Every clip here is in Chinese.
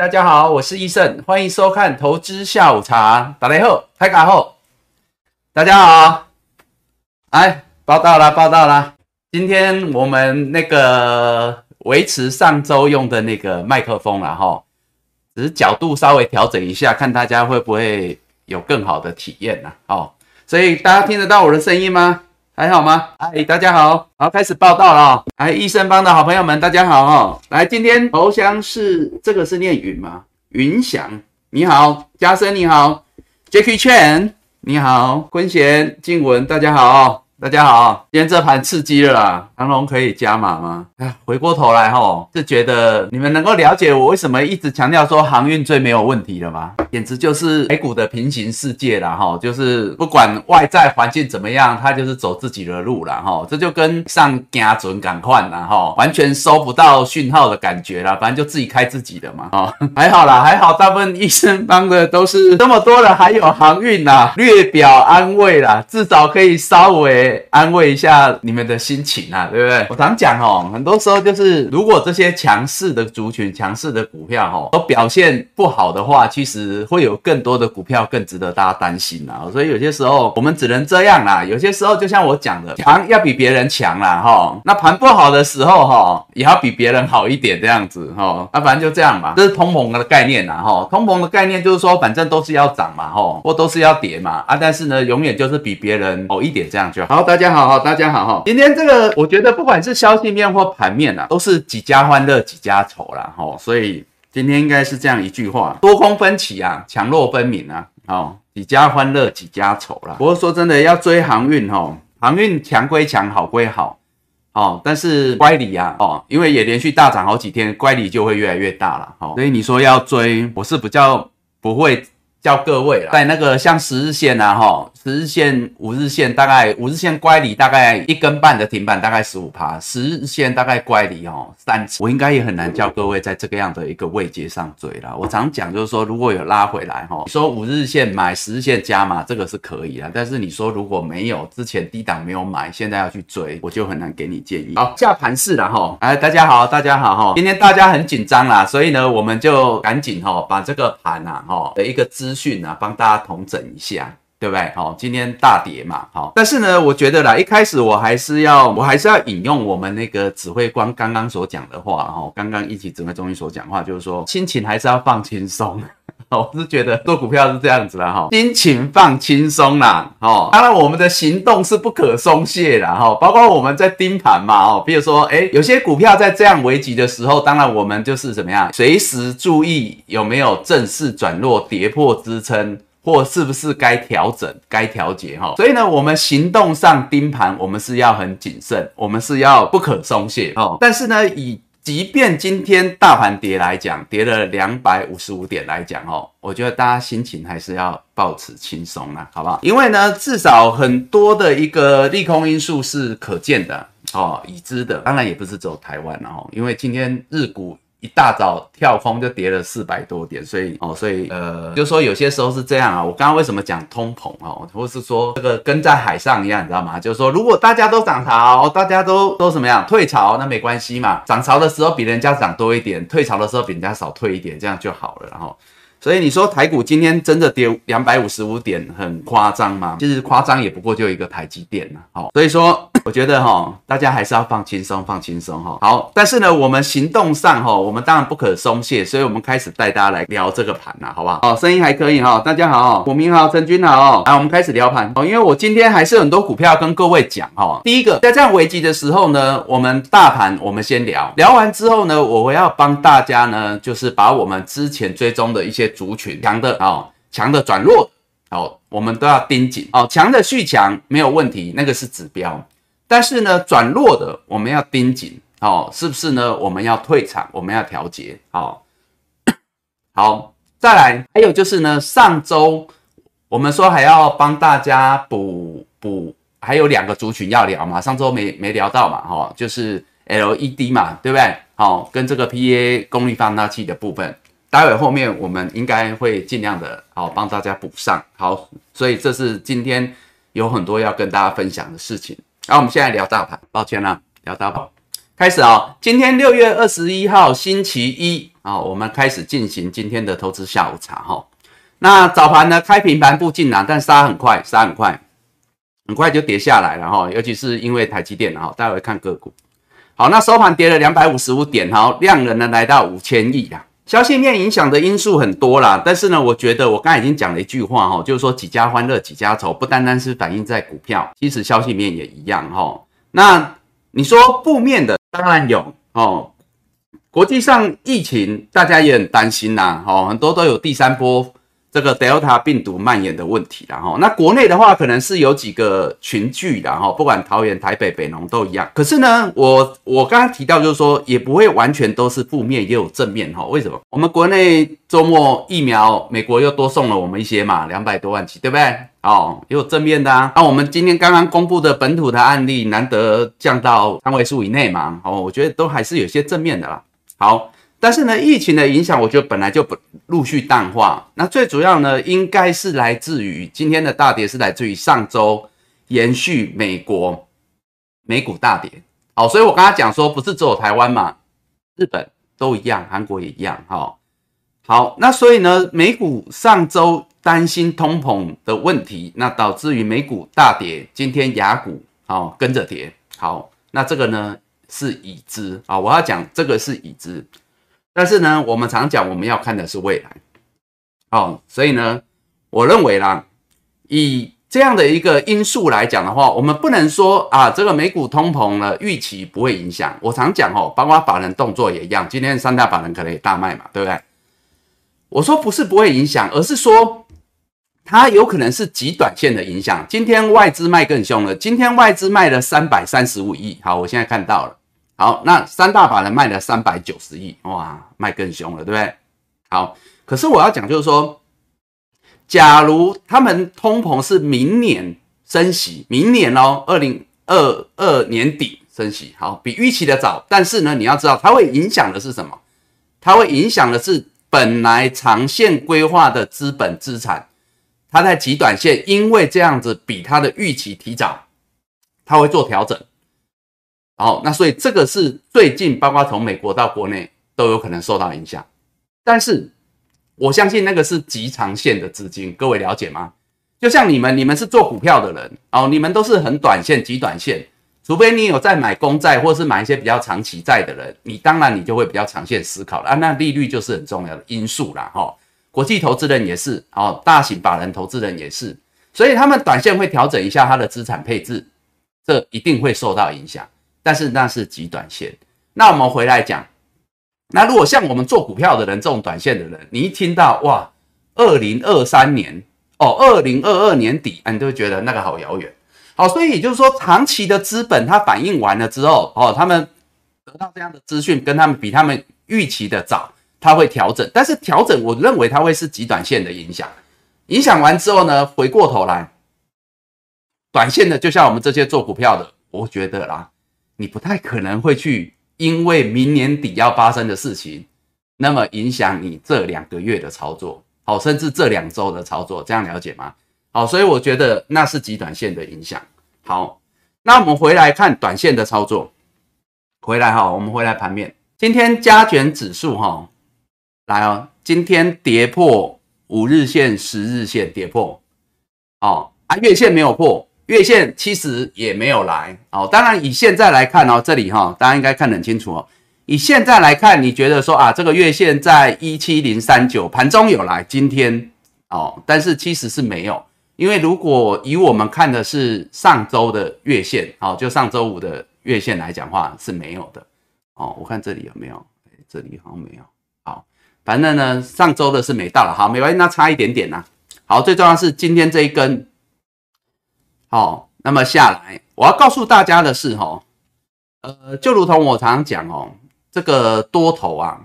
大家好，我是医生，欢迎收看投资下午茶。打雷后，开卡后，大家好，哎，报道啦，报道啦。今天我们那个维持上周用的那个麦克风了哈，只是角度稍微调整一下，看大家会不会有更好的体验呢？哦，所以大家听得到我的声音吗？还好吗？哎，大家好，好，开始报道了。哎，医生帮的好朋友们，大家好哦。来，今天头像是这个是念云吗？云翔，你好，嘉生你好，Jackie Chan 你好，坤贤、静文，大家好。大家好，今天这盘刺激了啦，长龙可以加码吗？哎，回过头来吼，是觉得你们能够了解我为什么一直强调说航运最没有问题了吗？简直就是美股的平行世界了哈，就是不管外在环境怎么样，它就是走自己的路了哈，这就跟上加准赶快了哈，完全收不到讯号的感觉了，反正就自己开自己的嘛哦，还好啦，还好大部分医生帮的都是这么多人，还有航运呐，略表安慰啦，至少可以稍微。安慰一下你们的心情啊，对不对？我常讲哦，很多时候就是如果这些强势的族群、强势的股票哦都表现不好的话，其实会有更多的股票更值得大家担心啊。所以有些时候我们只能这样啦。有些时候就像我讲的，强要比别人强啦，哈。那盘不好的时候哈，也要比别人好一点这样子哈。那反正就这样吧，这是通膨的概念啦，哈。通膨的概念就是说，反正都是要涨嘛，哈，或都是要跌嘛，啊，但是呢，永远就是比别人好一点这样就好。好，大家好，哈，大家好，哈。今天这个，我觉得不管是消息面或盘面啊，都是几家欢乐几家愁啦，哈。所以今天应该是这样一句话：多空分歧啊，强弱分明啊，哦，几家欢乐几家愁啦。不过说真的，要追航运，哈，航运强归强，好归好，哦，但是乖离啊，哦，因为也连续大涨好几天，乖离就会越来越大了，哈。所以你说要追，我是比较不会。叫各位了，在那个像十日线啊，哈，十日线、五日线大概五日线乖离大概一根半的停板，大概十五趴，十日线大概乖离哦三次，我应该也很难叫各位在这个样的一个位阶上追了。我常讲就是说，如果有拉回来哈，你说五日线买十日线加码，这个是可以啊。但是你说如果没有之前低档没有买，现在要去追，我就很难给你建议。好，下盘市了哈，哎，大家好，大家好哈，今天大家很紧张啦，所以呢，我们就赶紧哈把这个盘呐哈的一个资。资讯啊，帮大家统整一下，对不对？好，今天大跌嘛，好，但是呢，我觉得啦，一开始我还是要，我还是要引用我们那个指挥官刚刚所讲的话，哈，刚刚一起指挥中心所讲话，就是说，心情还是要放轻松。我是觉得做股票是这样子的哈，心情放轻松啦，哦，当然我们的行动是不可松懈的哈，包括我们在盯盘嘛，哦，比如说，哎，有些股票在这样危急的时候，当然我们就是怎么样，随时注意有没有正式转弱、跌破支撑，或是不是该调整、该调节哈。所以呢，我们行动上盯盘，我们是要很谨慎，我们是要不可松懈哦。但是呢，以即便今天大盘跌来讲，跌了两百五十五点来讲哦，我觉得大家心情还是要保持轻松啦，好不好？因为呢，至少很多的一个利空因素是可见的哦，已知的，当然也不是只有台湾了哦，因为今天日股。一大早跳空就跌了四百多点，所以哦，所以呃，就说有些时候是这样啊。我刚刚为什么讲通膨哦，或是说这个跟在海上一样，你知道吗？就是说，如果大家都涨潮，大家都都什么样退潮，那没关系嘛。涨潮的时候比人家涨多一点，退潮的时候比人家少退一点，这样就好了。然后。所以你说台股今天真的跌两百五十五点，很夸张吗？其实夸张也不过就一个台积电了。好，所以说 我觉得哈，大家还是要放轻松，放轻松哈。好，但是呢，我们行动上哈，我们当然不可松懈，所以我们开始带大家来聊这个盘了，好不好？哦，声音还可以哈。大家好，股民好，陈军好。来，我们开始聊盘哦。因为我今天还是很多股票跟各位讲哈。第一个，在这样危机的时候呢，我们大盘我们先聊聊完之后呢，我要帮大家呢，就是把我们之前追踪的一些。族群强的哦，强的转弱哦，我们都要盯紧哦。强的续强没有问题，那个是指标。但是呢，转弱的我们要盯紧哦，是不是呢？我们要退场，我们要调节哦。好，再来，还有就是呢，上周我们说还要帮大家补补，还有两个族群要聊嘛，上周没没聊到嘛，哈，就是 LED 嘛，对不对？好，跟这个 PA 功率放大器的部分。待会后面我们应该会尽量的好帮大家补上好，所以这是今天有很多要跟大家分享的事情。那我们现在聊大盘，抱歉啦，聊大盘，开始啊。今天六月二十一号星期一。啊，我们开始进行今天的投资下午茶哈。那早盘呢，开平盘不进啊，但杀很快，杀很快，很快就跌下来了哈。尤其是因为台积电哈，大家会看个股。好，那收盘跌了两百五十五点哈，量能呢来到五千亿啦。消息面影响的因素很多啦，但是呢，我觉得我刚才已经讲了一句话哈，就是说几家欢乐几家愁，不单单是反映在股票，其实消息面也一样哈。那你说负面的当然有哦，国际上疫情大家也很担心呐，哦，很多都有第三波。这个 Delta 病毒蔓延的问题，然后那国内的话，可能是有几个群聚的哈，不管桃园、台北、北农都一样。可是呢，我我刚刚提到就是说，也不会完全都是负面，也有正面哈。为什么？我们国内周末疫苗，美国又多送了我们一些嘛，两百多万剂，对不对？哦，也有正面的啊。那我们今天刚刚公布的本土的案例，难得降到三位数以内嘛，哦，我觉得都还是有些正面的啦。好。但是呢，疫情的影响，我觉得本来就不陆续淡化。那最主要呢，应该是来自于今天的大跌，是来自于上周延续美国美股大跌。好，所以我刚才讲说，不是只有台湾嘛，日本都一样，韩国也一样。好，好，那所以呢，美股上周担心通膨的问题，那导致于美股大跌。今天雅股好跟着跌。好，那这个呢是已知啊，我要讲这个是已知。但是呢，我们常讲我们要看的是未来，哦，所以呢，我认为啦，以这样的一个因素来讲的话，我们不能说啊，这个美股通膨了预期不会影响。我常讲哦，包括法人动作也一样，今天三大法人可能也大卖嘛，对不对？我说不是不会影响，而是说它有可能是极短线的影响。今天外资卖更凶了，今天外资卖了三百三十五亿，好，我现在看到了。好，那三大法人卖了三百九十亿，哇，卖更凶了，对不对？好，可是我要讲就是说，假如他们通膨是明年升息，明年哦，二零二二年底升息，好，比预期的早，但是呢，你要知道它会影响的是什么？它会影响的是本来长线规划的资本资产，它在极短线，因为这样子比它的预期提早，它会做调整。好，那所以这个是最近，包括从美国到国内都有可能受到影响。但是我相信那个是极长线的资金，各位了解吗？就像你们，你们是做股票的人哦，你们都是很短线、极短线。除非你有在买公债，或是买一些比较长期债的人，你当然你就会比较长线思考了啊。那利率就是很重要的因素啦，哈。国际投资人也是，哦，大型法人投资人也是，所以他们短线会调整一下他的资产配置，这一定会受到影响。但是那是极短线。那我们回来讲，那如果像我们做股票的人，这种短线的人，你一听到哇，二零二三年哦，二零二二年底，你就会觉得那个好遥远。好，所以也就是说，长期的资本它反应完了之后，哦，他们得到这样的资讯，跟他们比他们预期的早，它会调整。但是调整，我认为它会是极短线的影响。影响完之后呢，回过头来，短线的，就像我们这些做股票的，我觉得啦。你不太可能会去，因为明年底要发生的事情，那么影响你这两个月的操作，好，甚至这两周的操作，这样了解吗？好，所以我觉得那是极短线的影响。好，那我们回来看短线的操作，回来哈，我们回来盘面，今天加权指数哈，来哦，今天跌破五日线、十日线，跌破，哦啊，月线没有破。月线其实也没有来哦，当然以现在来看哦，这里哈，大家应该看得很清楚哦。以现在来看，你觉得说啊，这个月线在一七零三九，盘中有来，今天哦，但是其实是没有，因为如果以我们看的是上周的月线，哦，就上周五的月线来讲话是没有的哦。我看这里有没有？这里好像没有。好，反正呢，上周的是没到了，好，没关系，那差一点点呐。好，最重要是今天这一根。好，那么下来，我要告诉大家的是，哈，呃，就如同我常常讲哦，这个多头啊，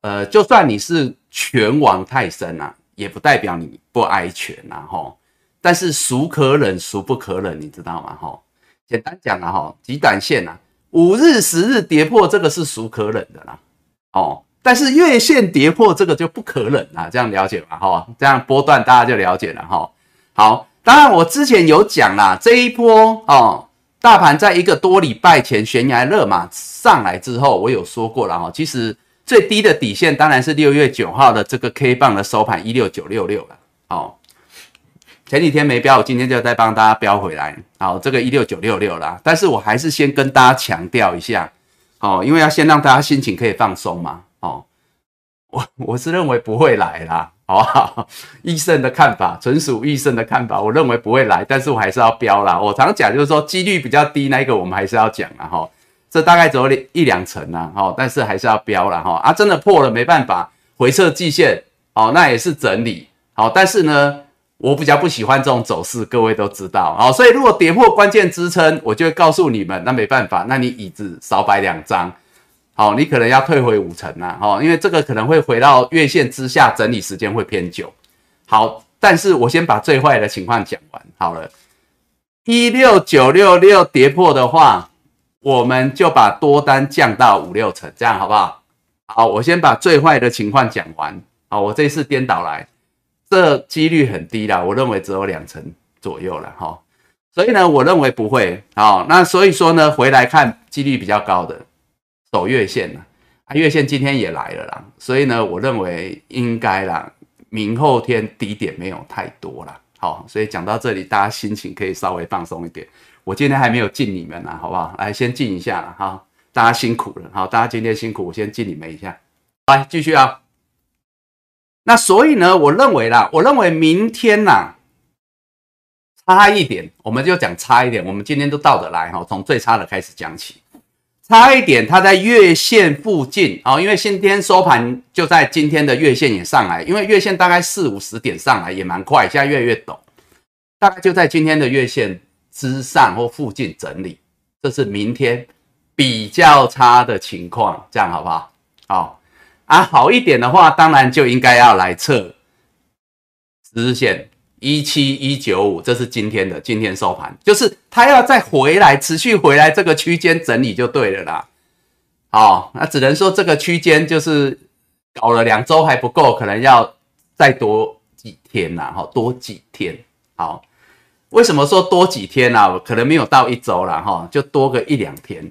呃，就算你是拳王泰森啊，也不代表你不挨拳呐，哈。但是孰可忍，孰不可忍，你知道吗？哈，简单讲了哈，极短线呐，五日、十日跌破这个是孰可忍的啦，哦，但是月线跌破这个就不可忍啊，这样了解吧？哈，这样波段大家就了解了哈。好。当然，我之前有讲啦，这一波哦，大盘在一个多礼拜前悬崖勒马上来之后，我有说过了哈。其实最低的底线当然是六月九号的这个 K 棒的收盘一六九六六了。哦，前几天没标，我今天就再帮大家标回来。好，这个一六九六六啦，但是我还是先跟大家强调一下，哦，因为要先让大家心情可以放松嘛。哦，我我是认为不会来啦，好不好？医生的看法纯属医生的看法，我认为不会来，但是我还是要标啦。我常讲就是说几率比较低，那一个我们还是要讲啊，哈。这大概只有一两成啊，哈，但是还是要标了哈啊，真的破了没办法回撤季线，哦，那也是整理，好，但是呢，我比较不喜欢这种走势，各位都知道，好，所以如果跌破关键支撑，我就会告诉你们，那没办法，那你椅子少摆两张，哦，你可能要退回五成呐，哈，因为这个可能会回到月线之下，整理时间会偏久，好，但是我先把最坏的情况讲完好了，一六九六六跌破的话。我们就把多单降到五六成，这样好不好？好，我先把最坏的情况讲完。好，我这次颠倒来，这几率很低啦，我认为只有两成左右了哈。所以呢，我认为不会。好，那所以说呢，回来看几率比较高的走月线呢，啊，月线今天也来了啦。所以呢，我认为应该啦，明后天低点没有太多啦。好，所以讲到这里，大家心情可以稍微放松一点。我今天还没有敬你们呢，好不好？来，先敬一下了哈，大家辛苦了，好，大家今天辛苦，我先敬你们一下。来，继续啊。那所以呢，我认为啦，我认为明天呐，差一点，我们就讲差一点。我们今天都倒着来哈，从最差的开始讲起。差一点，它在月线附近啊，因为今天收盘就在今天的月线也上来，因为月线大概四五十点上来也蛮快，现在越来越陡，大概就在今天的月线。之上或附近整理，这是明天比较差的情况，这样好不好？好啊，好一点的话，当然就应该要来测十日线一七一九五，这是今天的今天收盘，就是它要再回来，持续回来这个区间整理就对了啦。好，那只能说这个区间就是搞了两周还不够，可能要再多几天呐，哈，多几天，好。为什么说多几天呢？可能没有到一周了哈，就多个一两天。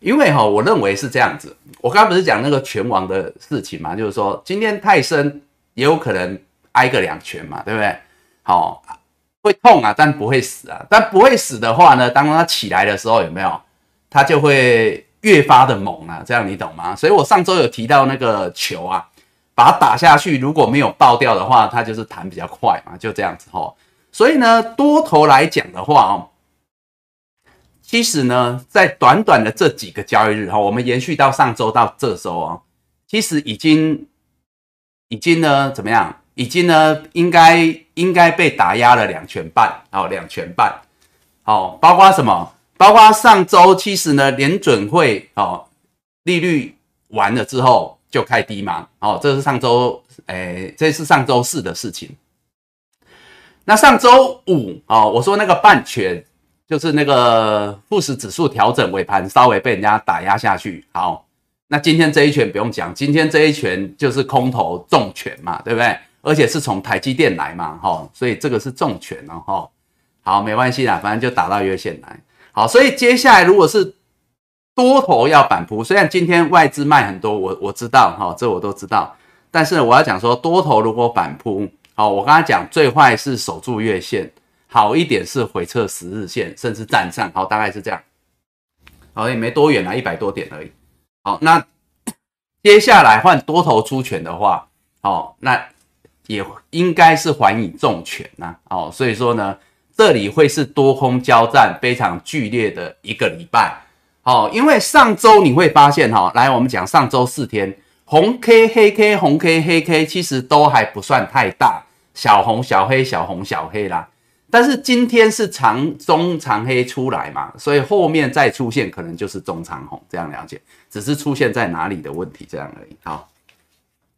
因为哈，我认为是这样子。我刚刚不是讲那个拳王的事情嘛，就是说今天泰森也有可能挨个两拳嘛，对不对？好，会痛啊，但不会死啊。但不会死的话呢，当它起来的时候有没有？它就会越发的猛啊，这样你懂吗？所以我上周有提到那个球啊，把它打下去，如果没有爆掉的话，它就是弹比较快嘛，就这样子哈。所以呢，多头来讲的话哦，其实呢，在短短的这几个交易日哈，我们延续到上周到这周哦，其实已经已经呢怎么样？已经呢应该应该被打压了两拳半哦，两拳半。哦，包括什么？包括上周其实呢，联准会哦利率完了之后就开低嘛。哦，这是上周诶，这是上周四的事情。那上周五哦，我说那个半拳就是那个富时指数调整尾盘稍微被人家打压下去。好，那今天这一拳不用讲，今天这一拳就是空头重拳嘛，对不对？而且是从台积电来嘛，哈，所以这个是重拳了哈。好，没关系啦，反正就打到月线来。好，所以接下来如果是多头要反扑，虽然今天外资卖很多，我我知道哈，这我都知道，但是我要讲说多头如果反扑。好，我刚才讲最坏是守住月线，好一点是回撤十日线，甚至站上。好，大概是这样。好，也没多远啊，一百多点而已。好，那接下来换多头出拳的话，好，那也应该是还以重拳呐。哦，所以说呢，这里会是多空交战非常剧烈的一个礼拜。哦，因为上周你会发现哈，来我们讲上周四天。红 K 黑 K 红 K 黑 K 其实都还不算太大，小红小黑小红小黑啦。但是今天是长中长黑出来嘛，所以后面再出现可能就是中长红，这样了解，只是出现在哪里的问题这样而已。好，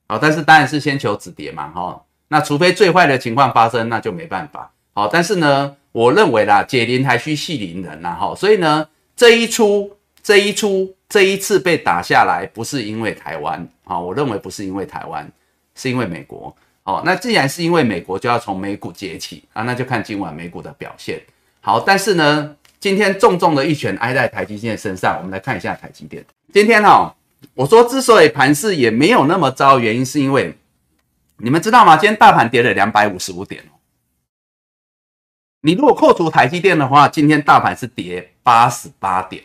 好，但是当然是先求止跌嘛，哈。那除非最坏的情况发生，那就没办法。好，但是呢，我认为啦，解铃还需系铃人呐，哈。所以呢，这一出。这一出这一次被打下来，不是因为台湾啊，我认为不是因为台湾，是因为美国。哦，那既然是因为美国，就要从美股崛起啊，那就看今晚美股的表现。好，但是呢，今天重重的一拳挨在台积电身上，我们来看一下台积电。今天哈，我说之所以盘势也没有那么糟，原因是因为你们知道吗？今天大盘跌了两百五十五点。你如果扣除台积电的话，今天大盘是跌八十八点。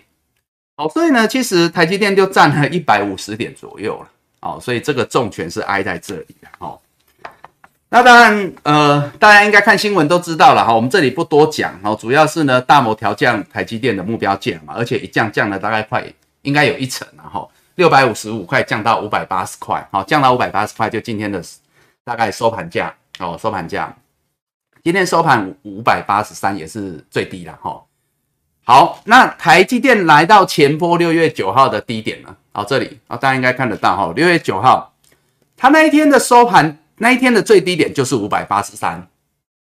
哦，所以呢，其实台积电就占了一百五十点左右了。哦，所以这个重拳是挨在这里的。哦，那当然，呃，大家应该看新闻都知道了哈。我们这里不多讲哦，主要是呢，大摩调降台积电的目标价嘛，而且一降降了大概快应该有一成了哈，六百五十五块降到五百八十块，好，降到五百八十块就今天的大概收盘价哦，收盘价今天收盘五百八十三也是最低了哈。好，那台积电来到前波六月九号的低点了。好，这里啊，大家应该看得到哈。六月九号，它那一天的收盘，那一天的最低点就是五百八十三，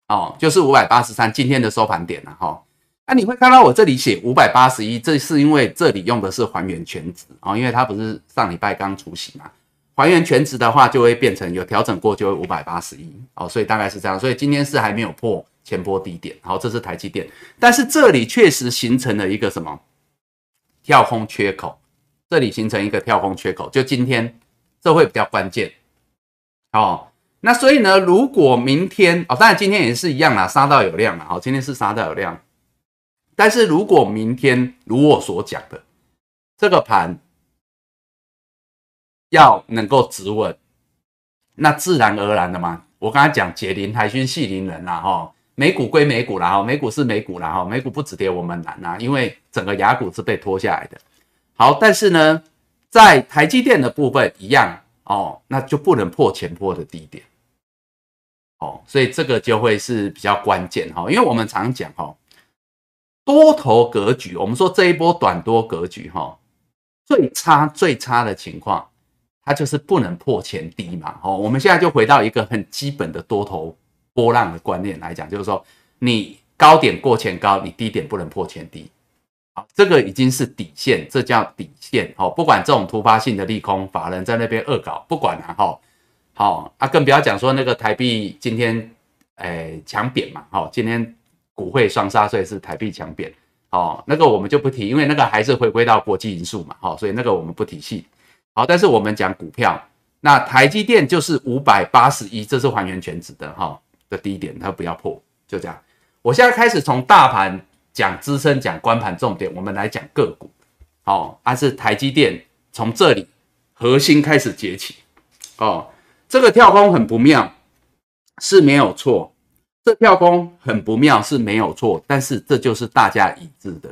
哦，就是五百八十三。今天的收盘点了哈。那你会看到我这里写五百八十一，这是因为这里用的是还原全值啊，因为它不是上礼拜刚出席嘛。还原全值的话，就会变成有调整过就会五百八十一哦，所以大概是这样。所以今天是还没有破。前波低点，好，这是台积电，但是这里确实形成了一个什么跳空缺口，这里形成一个跳空缺口，就今天这会比较关键，哦，那所以呢，如果明天哦，当然今天也是一样啦，杀到有量了，好，今天是杀到有量，但是如果明天如我所讲的这个盘要能够止稳，那自然而然的嘛，我刚才讲解铃还须系铃人啦，哈。美股归美股啦，哈，美股是美股啦，哈，美股不止跌我们难呐，因为整个雅股是被拖下来的。好，但是呢，在台积电的部分一样哦，那就不能破前波的低点，哦，所以这个就会是比较关键哈，因为我们常讲哈，多头格局，我们说这一波短多格局哈，最差最差的情况，它就是不能破前低嘛，哦，我们现在就回到一个很基本的多头。波浪的观念来讲，就是说你高点过前高，你低点不能破前低，好，这个已经是底线，这叫底线。好，不管这种突发性的利空，法人在那边恶搞，不管了哈。好啊，更不要讲说那个台币今天诶强贬嘛，好，今天股汇双杀，所以是台币强贬。哦，那个我们就不提，因为那个还是回归到国际因素嘛，好，所以那个我们不提细。好，但是我们讲股票，那台积电就是五百八十一，这是还原全值的哈。的低点，它不要破，就这样。我现在开始从大盘讲支撑，讲关盘重点，我们来讲个股。好，它是台积电从这里核心开始崛起。哦，这个跳空很不妙，是没有错。这跳空很不妙是没有错，但是这就是大家一致的。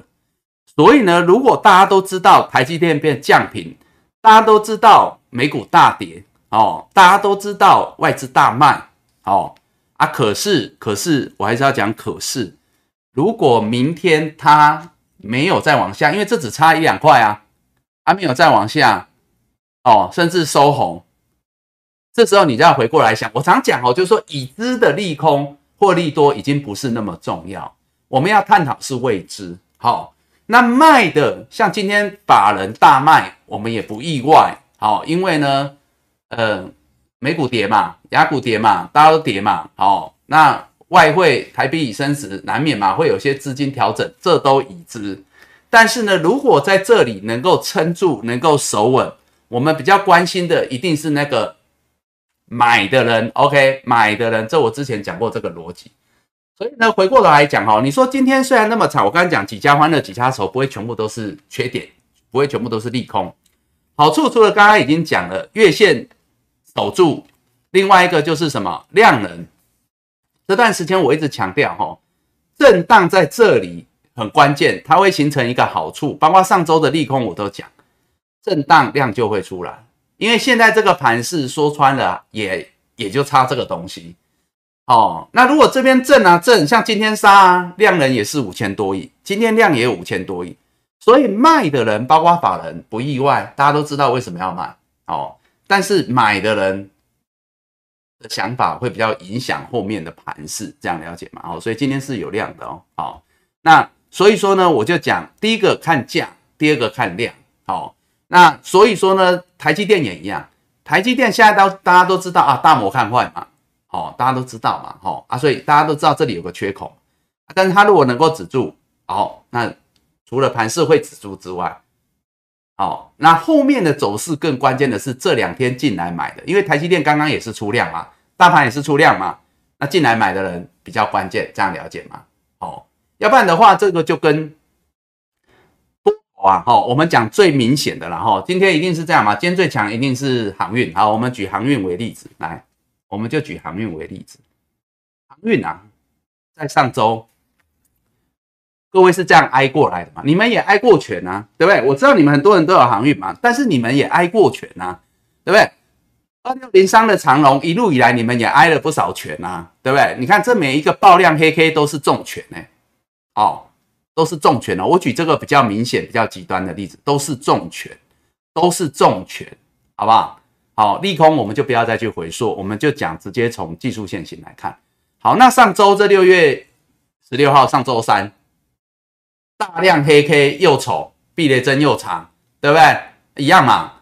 所以呢，如果大家都知道台积电变降频，大家都知道美股大跌，哦，大家都知道外资大卖，哦。啊，可是，可是，我还是要讲，可是，如果明天它没有再往下，因为这只差一两块啊，它没有再往下，哦，甚至收红，这时候你就要回过来想，我常讲哦，就是说已知的利空获利多已经不是那么重要，我们要探讨是未知。好，那卖的像今天法人大卖，我们也不意外。好，因为呢，呃。美股跌嘛，雅股跌嘛，大家都跌嘛，好，那外汇台币已升值，难免嘛会有些资金调整，这都已知。但是呢，如果在这里能够撑住，能够守稳，我们比较关心的一定是那个买的人，OK，买的人，这我之前讲过这个逻辑。所以呢，回过头来讲哈，你说今天虽然那么惨，我刚才讲几家欢乐几家愁，不会全部都是缺点，不会全部都是利空。好处除了刚刚已经讲了月线。守住，另外一个就是什么量能？这段时间我一直强调哈，震荡在这里很关键，它会形成一个好处。包括上周的利空我都讲，震荡量就会出来。因为现在这个盘势说穿了，也也就差这个东西哦。那如果这边震啊震，像今天杀啊，量能也是五千多亿，今天量也有五千多亿，所以卖的人包括法人不意外，大家都知道为什么要卖哦。但是买的人的想法会比较影响后面的盘势，这样了解吗？哦，所以今天是有量的哦。好，那所以说呢，我就讲第一个看价，第二个看量。好，那所以说呢，台积电也一样，台积电现在都大家都知道啊，大摩看坏嘛，好，大家都知道嘛，好啊，所以大家都知道这里有个缺口，但是它如果能够止住，好，那除了盘势会止住之外，好，那后面的走势更关键的是这两天进来买的，因为台积电刚刚也是出量嘛，大盘也是出量嘛，那进来买的人比较关键，这样了解吗？哦，要不然的话，这个就跟多头啊，哈，我们讲最明显的了哈，今天一定是这样嘛，今天最强一定是航运，好，我们举航运为例子来，我们就举航运为例子，航运啊，在上周。各位是这样挨过来的嘛？你们也挨过拳啊，对不对？我知道你们很多人都有航运嘛，但是你们也挨过拳啊，对不对？二六零三的长龙一路以来，你们也挨了不少拳啊，对不对？你看这每一个爆量黑 K 都是重拳呢，哦，都是重拳哦。我举这个比较明显、比较极端的例子，都是重拳，都是重拳，好不好？好，利空我们就不要再去回溯，我们就讲直接从技术线型来看。好，那上周这六月十六号，上周三。大量黑 K 又丑，避雷针又长，对不对？一样嘛。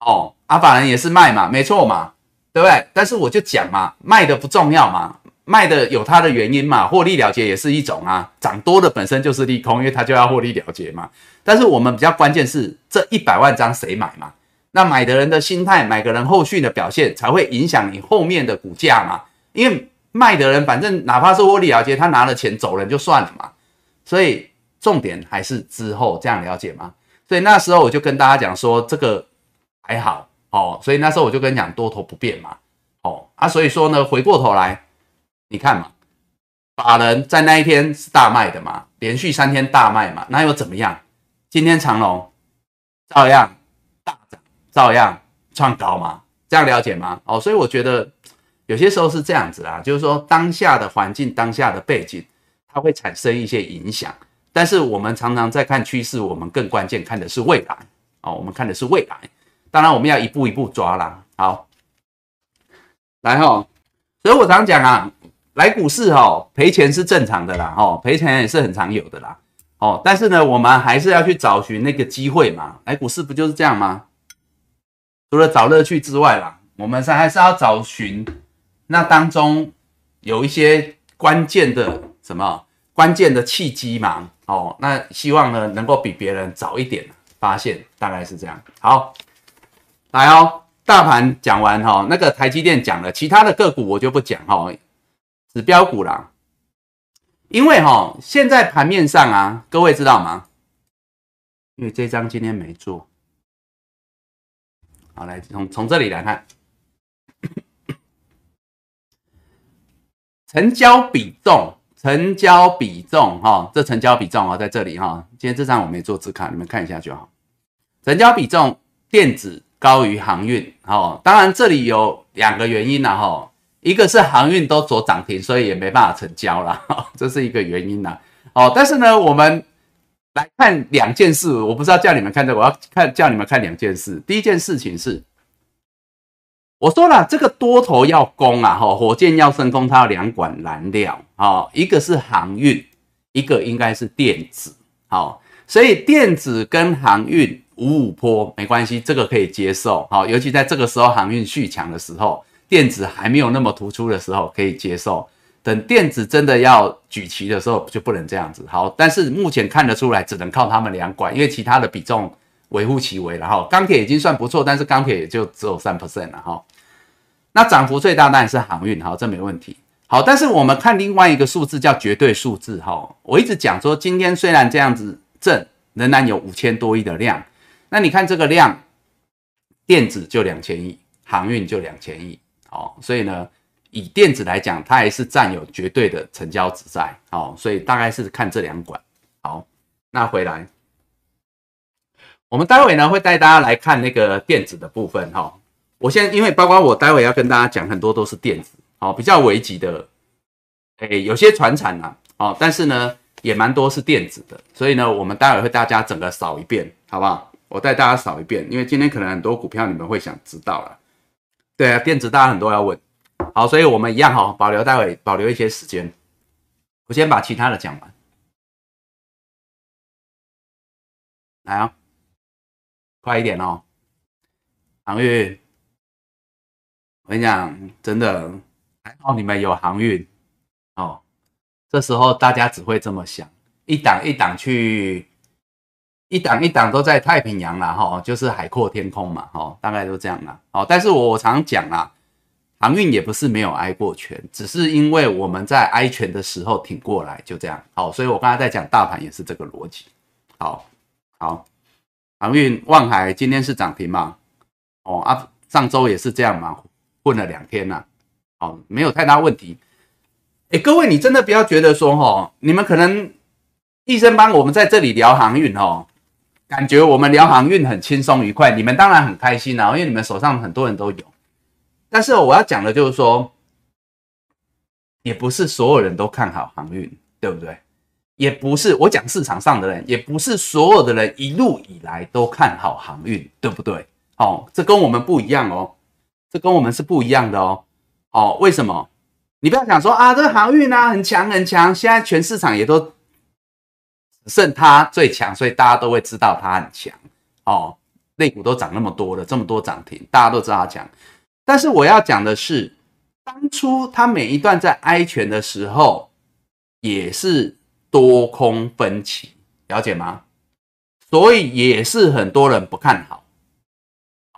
哦，阿法人也是卖嘛，没错嘛，对不对？但是我就讲嘛，卖的不重要嘛，卖的有它的原因嘛，获利了结也是一种啊。涨多的本身就是利空，因为它就要获利了结嘛。但是我们比较关键是这一百万张谁买嘛？那买的人的心态，买的人后续的表现才会影响你后面的股价嘛。因为卖的人反正哪怕是获利了结，他拿了钱走人就算了嘛，所以。重点还是之后这样了解吗？所以那时候我就跟大家讲说，这个还好哦。所以那时候我就跟你讲多头不变嘛，哦啊，所以说呢，回过头来你看嘛，法人在那一天是大卖的嘛，连续三天大卖嘛，那又怎么样？今天长龙照样大涨，照样创高嘛，这样了解吗？哦，所以我觉得有些时候是这样子啊，就是说当下的环境、当下的背景，它会产生一些影响。但是我们常常在看趋势，我们更关键看的是未来哦，我们看的是未来。当然我们要一步一步抓啦。好，来哈，所以我常讲啊，来股市哈赔钱是正常的啦，哈赔钱也是很常有的啦。哦，但是呢，我们还是要去找寻那个机会嘛。来股市不就是这样吗？除了找乐趣之外啦，我们是还是要找寻那当中有一些关键的什么关键的契机嘛。哦，那希望呢能够比别人早一点发现，大概是这样。好，来哦，大盘讲完哈，那个台积电讲了，其他的个股我就不讲哈，指标股啦。因为哈，现在盘面上啊，各位知道吗？因为这张今天没做，好，来从从这里来看，成交比重。成交比重，哈，这成交比重啊，在这里哈。今天这张我没做字卡，你们看一下就好。成交比重，电子高于航运，哦，当然这里有两个原因啦，哈，一个是航运都走涨停，所以也没办法成交了，这是一个原因啦。哦，但是呢，我们来看两件事，我不知道叫你们看这，我要看叫你们看两件事。第一件事情是。我说了，这个多头要攻啊，哈，火箭要升空，它要两管燃料，啊，一个是航运，一个应该是电子，好，所以电子跟航运五五坡没关系，这个可以接受，好，尤其在这个时候航运续强的时候，电子还没有那么突出的时候可以接受，等电子真的要举旗的时候就不能这样子，好，但是目前看得出来，只能靠他们两管，因为其他的比重微乎其微了，哈，钢铁已经算不错，但是钢铁也就只有三 percent 了，哈。那涨幅最大当然是航运，哈，这没问题。好，但是我们看另外一个数字叫绝对数字，哈，我一直讲说，今天虽然这样子正，仍然有五千多亿的量。那你看这个量，电子就两千亿，航运就两千亿，好，所以呢，以电子来讲，它还是占有绝对的成交值在，好，所以大概是看这两管。好，那回来，我们待会呢会带大家来看那个电子的部分，哈。我现在因为包括我待会要跟大家讲很多都是电子，哦，比较危急的，哎，有些船产呐，哦，但是呢也蛮多是电子的，所以呢我们待会会大家整个扫一遍，好不好？我带大家扫一遍，因为今天可能很多股票你们会想知道了，对啊，电子大家很多要问，好，所以我们一样哈，保留待会保留一些时间，我先把其他的讲完，来啊，快一点哦，航运。我跟你讲，真的还好你们有航运哦。这时候大家只会这么想，一档一档去一档一档都在太平洋啦，哈，就是海阔天空嘛，哈，大概都这样啦，哦，但是我常讲啦，航运也不是没有挨过拳，只是因为我们在挨拳的时候挺过来，就这样，好，所以我刚才在讲大盘也是这个逻辑，好，好，航运望海今天是涨停嘛，哦啊，上周也是这样嘛，混了两天呐，好，没有太大问题，哎，各位你真的不要觉得说，哈，你们可能医生帮我们在这里聊航运，哦。感觉我们聊航运很轻松愉快，你们当然很开心啊，因为你们手上很多人都有。但是我要讲的就是说，也不是所有人都看好航运，对不对？也不是我讲市场上的人，也不是所有的人一路以来都看好航运，对不对？哦，这跟我们不一样哦，这跟我们是不一样的哦。哦，为什么？你不要想说啊，这航运啊很强很强，现在全市场也都。剩它最强，所以大家都会知道它很强哦。类股都涨那么多了，这么多涨停，大家都知道它强。但是我要讲的是，当初它每一段在哀拳的时候，也是多空分歧，了解吗？所以也是很多人不看好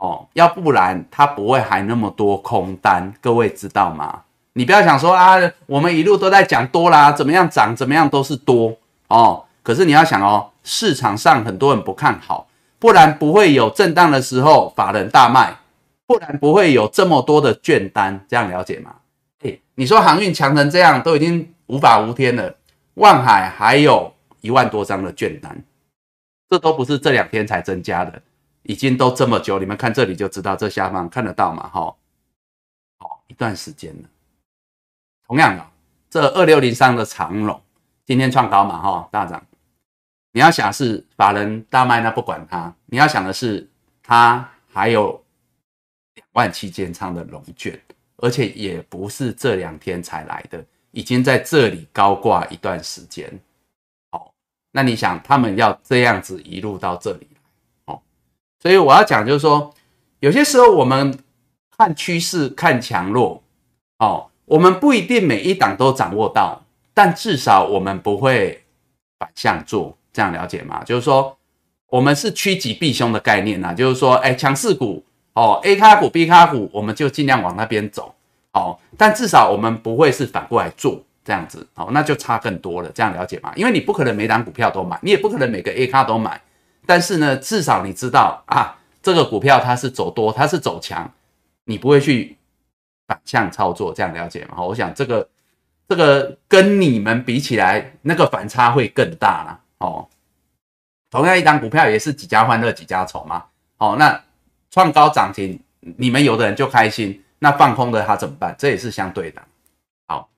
哦，要不然它不会还那么多空单。各位知道吗？你不要想说啊，我们一路都在讲多啦，怎么样涨，怎么样都是多哦。可是你要想哦，市场上很多人不看好，不然不会有震荡的时候法人大卖，不然不会有这么多的券单，这样了解吗？哎，你说航运强成这样，都已经无法无天了，万海还有一万多张的券单，这都不是这两天才增加的，已经都这么久，你们看这里就知道，这下方看得到嘛？哈，好一段时间了。同样的，这二六零三的长龙今天创高嘛？哈，大涨。你要想是法人大卖，那不管他。你要想的是，他还有两万七千仓的龙卷，而且也不是这两天才来的，已经在这里高挂一段时间。好，那你想他们要这样子一路到这里来，哦，所以我要讲就是说，有些时候我们看趋势、看强弱，哦，我们不一定每一档都掌握到，但至少我们不会反向做。这样了解吗？就是说，我们是趋吉避凶的概念呐。就是说，哎，强势股哦，A 卡股、B 卡股，我们就尽量往那边走。哦，但至少我们不会是反过来做这样子。哦，那就差更多了。这样了解吗？因为你不可能每档股票都买，你也不可能每个 A 卡都买。但是呢，至少你知道啊，这个股票它是走多，它是走强，你不会去反向操作。这样了解吗？我想这个这个跟你们比起来，那个反差会更大了。哦，同样一张股票也是几家欢乐几家愁嘛。哦，那创高涨停，你们有的人就开心，那放空的他怎么办？这也是相对的。好，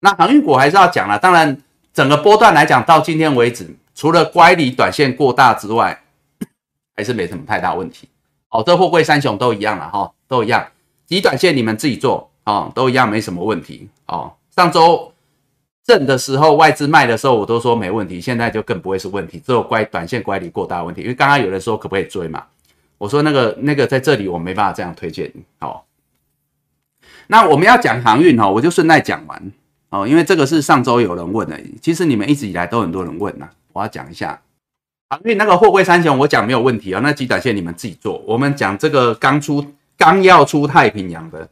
那航运股还是要讲了。当然，整个波段来讲，到今天为止，除了乖离短线过大之外，还是没什么太大问题。哦，这货柜三雄都一样了哈，都一样。极短线你们自己做哦，都一样没什么问题。哦，上周。正的时候，外资卖的时候，我都说没问题。现在就更不会是问题，只有乖短线乖离过大问题。因为刚刚有人说可不可以追嘛？我说那个那个在这里我没办法这样推荐。好，那我们要讲航运哈，我就顺带讲完哦，因为这个是上周有人问的，其实你们一直以来都很多人问呐。我要讲一下航运那个货柜三雄，我讲没有问题啊。那极短线你们自己做。我们讲这个刚出刚要出太平洋的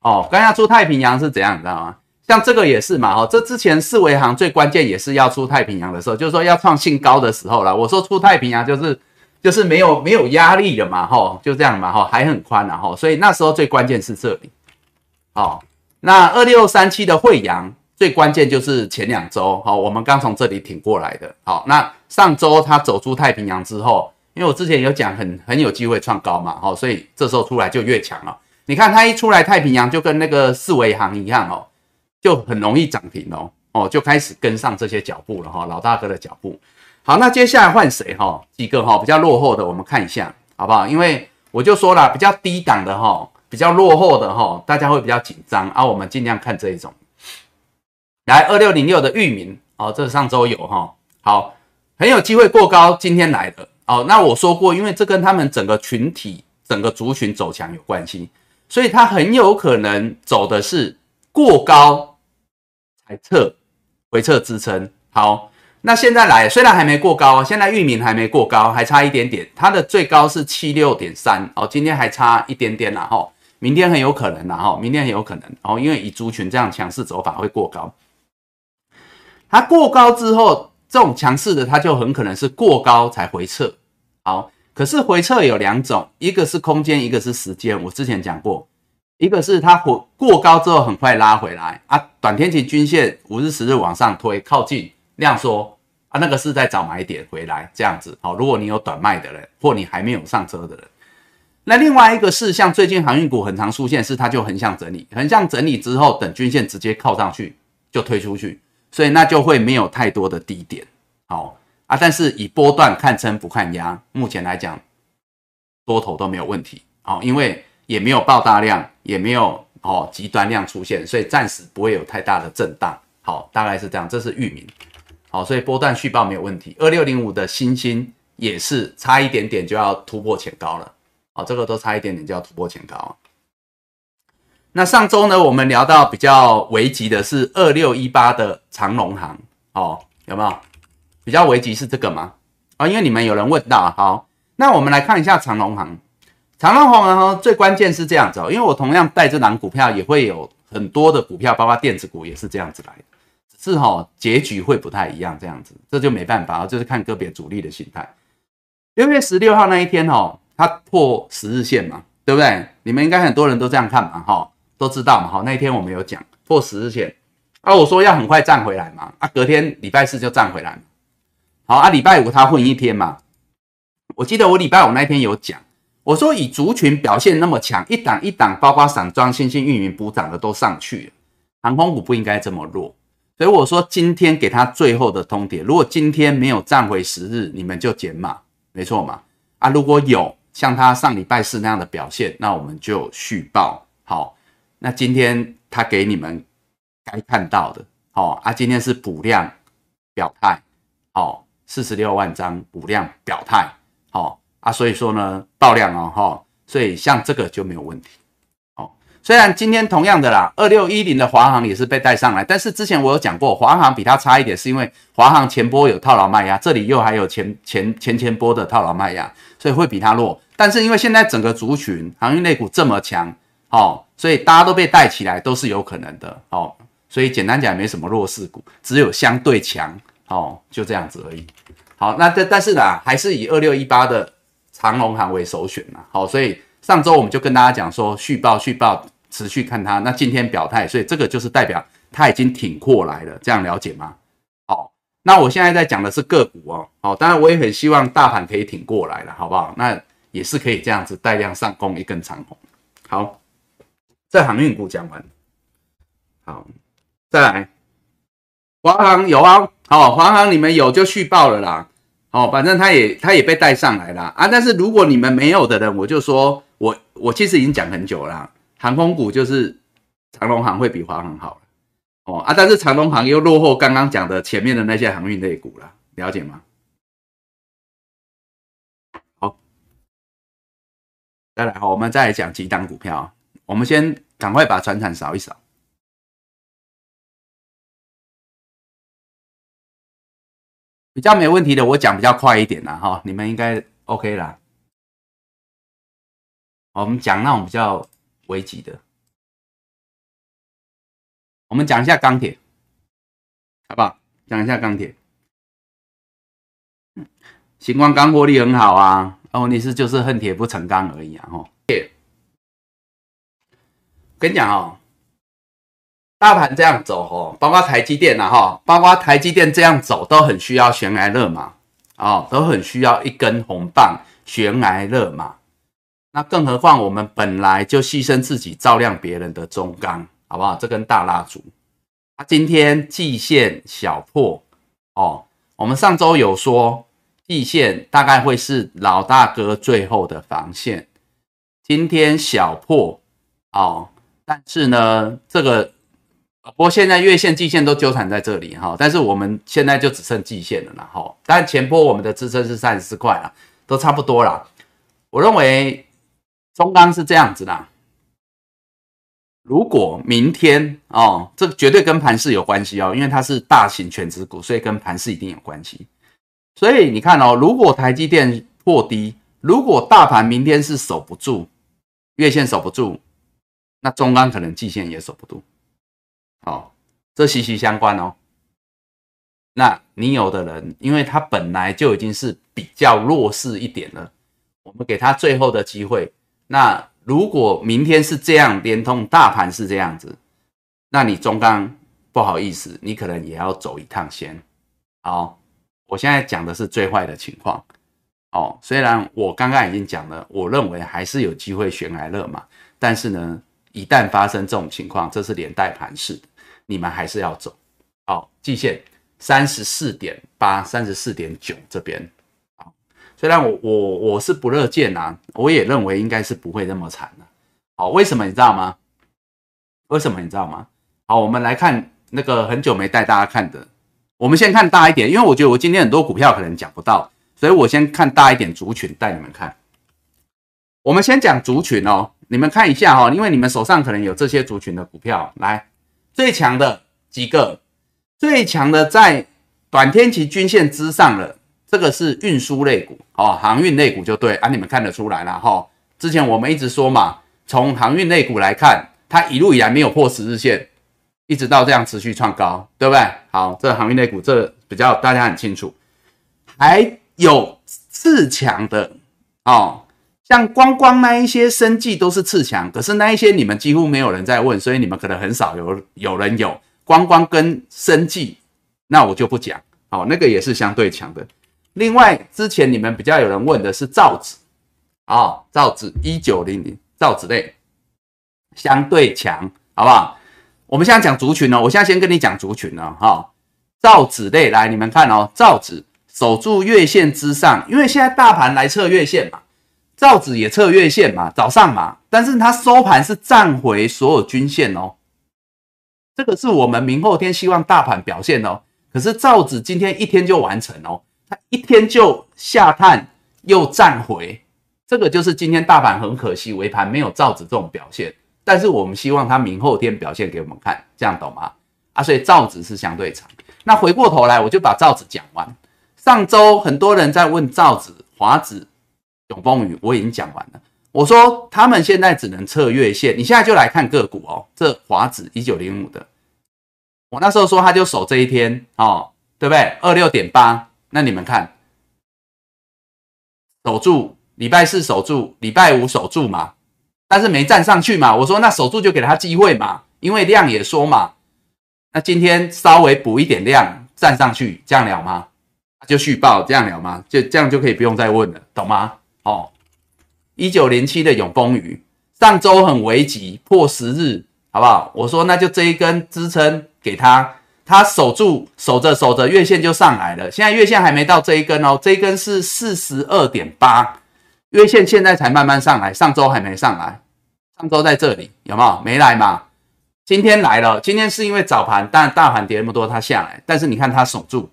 哦，刚要出太平洋是怎样，你知道吗？像这个也是嘛，哈，这之前四维行最关键也是要出太平洋的时候，就是说要创新高的时候了。我说出太平洋就是就是没有没有压力的嘛，哈，就这样嘛，哈，还很宽了，哈，所以那时候最关键是这里，哦，那二六三七的惠阳最关键就是前两周，好，我们刚从这里挺过来的，好，那上周它走出太平洋之后，因为我之前有讲很很有机会创高嘛，好，所以这时候出来就越强了。你看它一出来太平洋就跟那个四维行一样哦。就很容易涨停哦，哦，就开始跟上这些脚步了哈，老大哥的脚步。好，那接下来换谁哈？几个哈比较落后的，我们看一下好不好？因为我就说了，比较低档的哈，比较落后的哈，大家会比较紧张啊。我们尽量看这一种。来，二六零六的域名哦，这上周有哈，好，很有机会过高，今天来的哦。那我说过，因为这跟他们整个群体、整个族群走强有关系，所以它很有可能走的是过高。还测回撤支撑。好，那现在来，虽然还没过高，现在域名还没过高，还差一点点，它的最高是七六点三哦，今天还差一点点啦哈，明天很有可能啦哈，明天很有可能哦，因为以族群这样强势走法会过高，它过高之后，这种强势的它就很可能是过高才回撤，好，可是回撤有两种，一个是空间，一个是时间，我之前讲过。一个是它过过高之后很快拉回来啊，短天期均线五日十日往上推靠近量缩啊，那个是在找买点回来这样子。好，如果你有短卖的人或你还没有上车的人，那另外一个是像最近航运股很常出现，是它就横向整理，横向整理之后等均线直接靠上去就推出去，所以那就会没有太多的低点。好啊，但是以波段看撑不看压，目前来讲多头都没有问题。好，因为。也没有爆大量，也没有哦极端量出现，所以暂时不会有太大的震荡。好，大概是这样。这是域名，好，所以波段续报没有问题。二六零五的星星也是差一点点就要突破前高了。好，这个都差一点点就要突破前高。那上周呢，我们聊到比较危急的是二六一八的长隆行，哦，有没有比较危急是这个吗？啊，因为你们有人问到，好，那我们来看一下长隆行。长隆行呢，最关键是这样子哦，因为我同样带这档股票，也会有很多的股票，包括电子股也是这样子来的，只是哈结局会不太一样，这样子，这就没办法，就是看个别主力的心态。六月十六号那一天哦，它破十日线嘛，对不对？你们应该很多人都这样看嘛，哈，都知道嘛，哈，那一天我们有讲破十日线，啊，我说要很快站回来嘛，啊，隔天礼拜四就站回来，好啊，礼拜五它混一天嘛，我记得我礼拜五那一天有讲。我说以族群表现那么强，一档一档，包括散装、新兴、运营补涨的都上去了，航空股不应该这么弱。所以我说今天给他最后的通牒，如果今天没有站回十日，你们就减码，没错嘛？啊，如果有像他上礼拜四那样的表现，那我们就续报。好，那今天他给你们该看到的，好啊，今天是补量表态，好，四十六万张补量表态，啊，所以说呢，爆量哦，哈，所以像这个就没有问题，哦。虽然今天同样的啦，二六一零的华航也是被带上来，但是之前我有讲过，华航比它差一点，是因为华航前波有套牢卖压，这里又还有前前前前波的套牢卖压，所以会比它弱。但是因为现在整个族群航运类股这么强，哦，所以大家都被带起来都是有可能的，哦。所以简单讲，没什么弱势股，只有相对强，哦，就这样子而已。好，那这但是呢，还是以二六一八的。长龙行为首选嘛，好，所以上周我们就跟大家讲说续报续报，持续看它。那今天表态，所以这个就是代表它已经挺过来了，这样了解吗？好，那我现在在讲的是个股哦，好，当然我也很希望大盘可以挺过来了，好不好？那也是可以这样子带量上攻一根长红。好，这航运股讲完，好，再来，华航有啊，好，华航你们有就续报了啦。哦，反正他也他也被带上来了啊！但是如果你们没有的人，我就说我我其实已经讲很久了，航空股就是长龙航会比华航好哦啊！但是长龙航又落后刚刚讲的前面的那些航运类股了，了解吗？好，再来好，我们再来讲几档股票，我们先赶快把船产扫一扫。比较没问题的，我讲比较快一点啦，哈，你们应该 OK 啦。我们讲那种比较危急的，我们讲一下钢铁，好不好？讲一下钢铁。星光钢获利很好啊，哦，你是就是恨铁不成钢而已啊，哈。跟你讲哦。大盘这样走哦，包括台积电呐哈，包括台积电这样走都很需要悬崖勒马哦，都很需要一根红棒悬崖勒马。那更何况我们本来就牺牲自己照亮别人的中钢，好不好？这根大蜡烛，今天季线小破哦。我们上周有说季线大概会是老大哥最后的防线，今天小破哦，但是呢这个。不过现在月线、季线都纠缠在这里哈，但是我们现在就只剩季线了啦哈。但前波我们的支撑是三十四块啦，都差不多啦。我认为中钢是这样子啦，如果明天哦，这绝对跟盘势有关系哦，因为它是大型全值股，所以跟盘势一定有关系。所以你看哦，如果台积电破低，如果大盘明天是守不住月线守不住，那中钢可能季线也守不住。哦，这息息相关哦。那你有的人，因为他本来就已经是比较弱势一点了，我们给他最后的机会。那如果明天是这样，连通大盘是这样子，那你中钢不好意思，你可能也要走一趟先。好，我现在讲的是最坏的情况。哦，虽然我刚刚已经讲了，我认为还是有机会悬崖勒马，但是呢，一旦发生这种情况，这是连带盘势的，你们还是要走。好，季线。三十四点八，三十四点九这边，虽然我我我是不乐见呐，我也认为应该是不会那么惨的。好，为什么你知道吗？为什么你知道吗？好，我们来看那个很久没带大家看的，我们先看大一点，因为我觉得我今天很多股票可能讲不到，所以我先看大一点族群带你们看。我们先讲族群哦，你们看一下哈，因为你们手上可能有这些族群的股票，来最强的几个。最强的在短天期均线之上了，这个是运输类股哦，航运类股就对啊，你们看得出来了哈。之前我们一直说嘛，从航运类股来看，它一路以来没有破十日线，一直到这样持续创高，对不对？好，这航运类股这比较大家很清楚。还有次强的哦，像光光那一些生计都是次强，可是那一些你们几乎没有人在问，所以你们可能很少有有人有。光光跟生计，那我就不讲，好，那个也是相对强的。另外，之前你们比较有人问的是造纸，啊，造纸一九零零，造纸类相对强，好不好？我们现在讲族群哦，我现在先跟你讲族群了，哈，造纸类来，你们看哦，造纸守住月线之上，因为现在大盘来测月线嘛，造纸也测月线嘛，早上嘛，但是它收盘是站回所有均线哦。这个是我们明后天希望大盘表现哦，可是造纸今天一天就完成哦，它一天就下探又站回，这个就是今天大盘很可惜尾盘没有造纸这种表现，但是我们希望它明后天表现给我们看，这样懂吗？啊，所以造纸是相对长。那回过头来，我就把造纸讲完。上周很多人在问造纸、华纸、永丰宇，我已经讲完了。我说他们现在只能测月线，你现在就来看个股哦。这华指一九零五的，我那时候说他就守这一天哦，对不对？二六点八，那你们看，守住礼拜四守住，礼拜五守住嘛，但是没站上去嘛。我说那守住就给他机会嘛，因为量也说嘛，那今天稍微补一点量站上去，这样了吗？就续报这样了吗？就这样就可以不用再问了，懂吗？哦。一九零七的永丰鱼，上周很危急，破十日，好不好？我说那就这一根支撑给他，他守住，守着守着，月线就上来了。现在月线还没到这一根哦，这一根是四十二点八，月线现在才慢慢上来，上周还没上来，上周在这里有没有？没来嘛？今天来了，今天是因为早盘，但大盘跌那么多，它下来，但是你看它守住，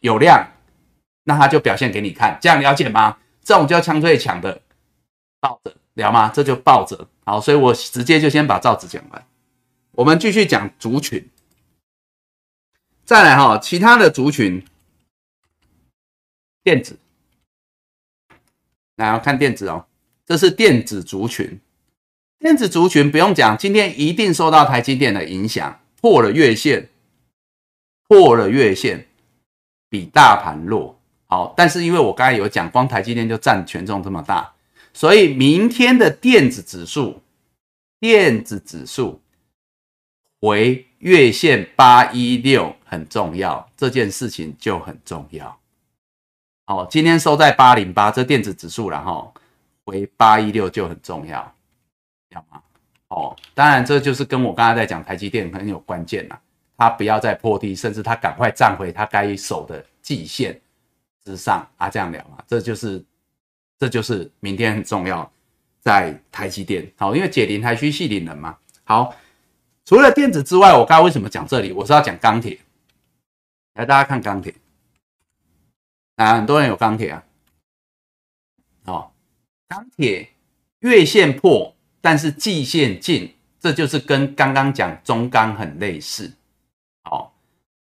有量，那它就表现给你看，这样了解吗？这种叫相对强的。抱着聊吗？这就抱着好，所以我直接就先把造纸讲完。我们继续讲族群，再来哈，其他的族群，电子，来要看电子哦，这是电子族群。电子族群不用讲，今天一定受到台积电的影响，破了月线，破了月线，比大盘弱。好，但是因为我刚才有讲，光台积电就占权重这么大。所以明天的电子指数，电子指数回月线八一六很重要，这件事情就很重要。好，今天收在八零八，这电子指数然后回八一六就很重要，要吗？哦，当然这就是跟我刚才在讲台积电很有关键啦，它不要再破低，甚至它赶快站回它该守的季线之上啊，这样聊嘛，这就是。这就是明天很重要，在台积电好，因为解铃还需系铃人嘛。好，除了电子之外，我刚刚为什么讲这里？我是要讲钢铁。来，大家看钢铁，啊，很多人有钢铁啊。哦，钢铁月线破，但是季线进，这就是跟刚刚讲中钢很类似。好，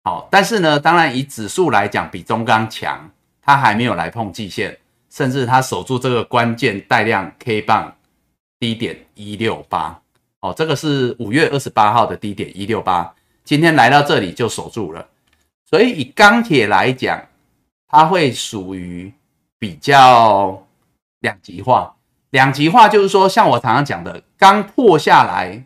好，但是呢，当然以指数来讲比中钢强，它还没有来碰季线，甚至它守住这个关键带量 K 棒低点一六八。哦，这个是五月二十八号的低点一六八，今天来到这里就守住了。所以以钢铁来讲，它会属于比较两极化。两极化就是说，像我常常讲的，刚破下来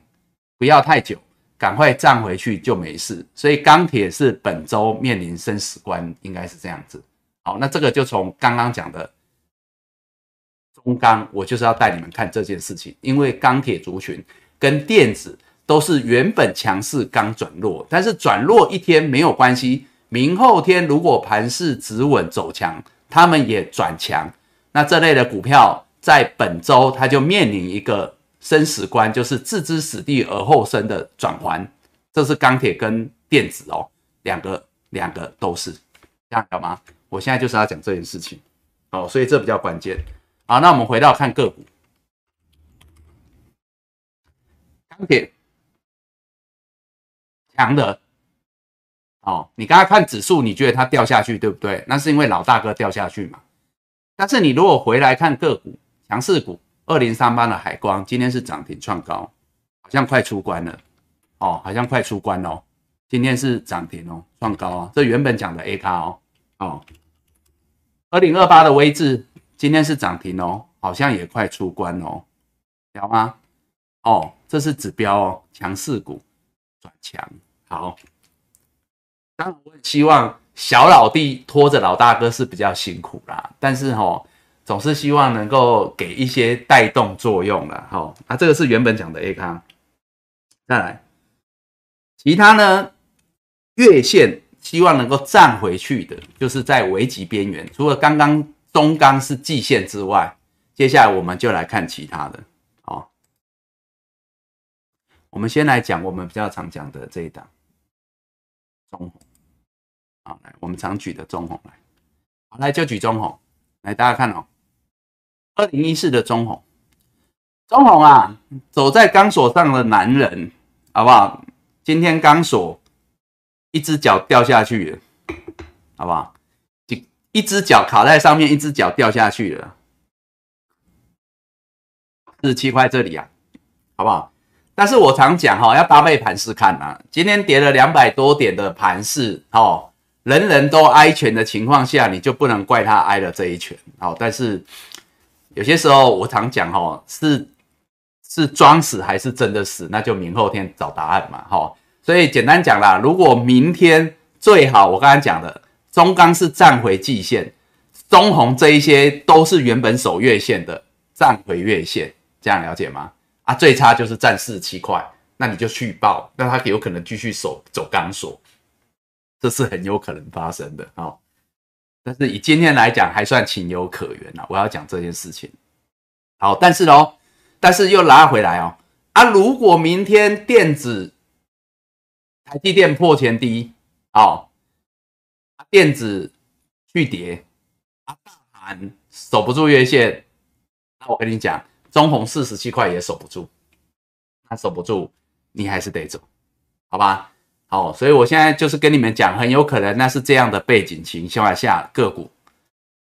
不要太久，赶快站回去就没事。所以钢铁是本周面临生死关，应该是这样子。好，那这个就从刚刚讲的中钢，我就是要带你们看这件事情，因为钢铁族群跟电子都是原本强势刚转弱，但是转弱一天没有关系，明后天如果盘势止稳走强，他们也转强，那这类的股票。在本周，它就面临一个生死关，就是置之死地而后生的转环。这是钢铁跟电子哦，两个两个都是这样，懂吗？我现在就是要讲这件事情好，所以这比较关键。好，那我们回到看个股，钢铁强的哦。你刚才看指数，你觉得它掉下去，对不对？那是因为老大哥掉下去嘛。但是你如果回来看个股，强势股二零三八的海光今天是涨停创高，好像快出关了哦，好像快出关哦。今天是涨停哦，创高啊。这原本讲的 A 卡哦哦，二零二八的微智今天是涨停哦，好像也快出关哦，有吗？哦，这是指标哦，强势股转强好。当然我希望小老弟拖着老大哥是比较辛苦啦，但是哈。总是希望能够给一些带动作用了，好，那这个是原本讲的 A 康，再来，其他呢月线希望能够站回去的，就是在危急边缘，除了刚刚中钢是季线之外，接下来我们就来看其他的，好，我们先来讲我们比较常讲的这一档中红，好，来我们常举的中红来，好，来就举中红，来大家看哦。二零一四的中红，中红啊，走在钢索上的男人，好不好？今天钢索一只脚掉下去了，好不好？一一只脚卡在上面，一只脚掉下去了，四十七块这里啊，好不好？但是我常讲哈，要搭配盘势看啊。今天跌了两百多点的盘势，哦，人人都挨拳的情况下，你就不能怪他挨了这一拳，好，但是。有些时候我常讲哈，是是装死还是真的死，那就明后天找答案嘛哈。所以简单讲啦，如果明天最好我刚才讲的中钢是站回季线，中红这一些都是原本守月线的站回月线，这样了解吗？啊，最差就是站四七块，那你就去报，那它有可能继续守走钢索，这是很有可能发生的啊。但是以今天来讲，还算情有可原啊。我要讲这件事情，好，但是哦，但是又拉回来哦啊！如果明天电子台积电破前低，哦，电子去跌，啊，大盘守不住月线，那我跟你讲，中红四十七块也守不住，那守不住，你还是得走，好吧？好，所以我现在就是跟你们讲，很有可能那是这样的背景情况下，个股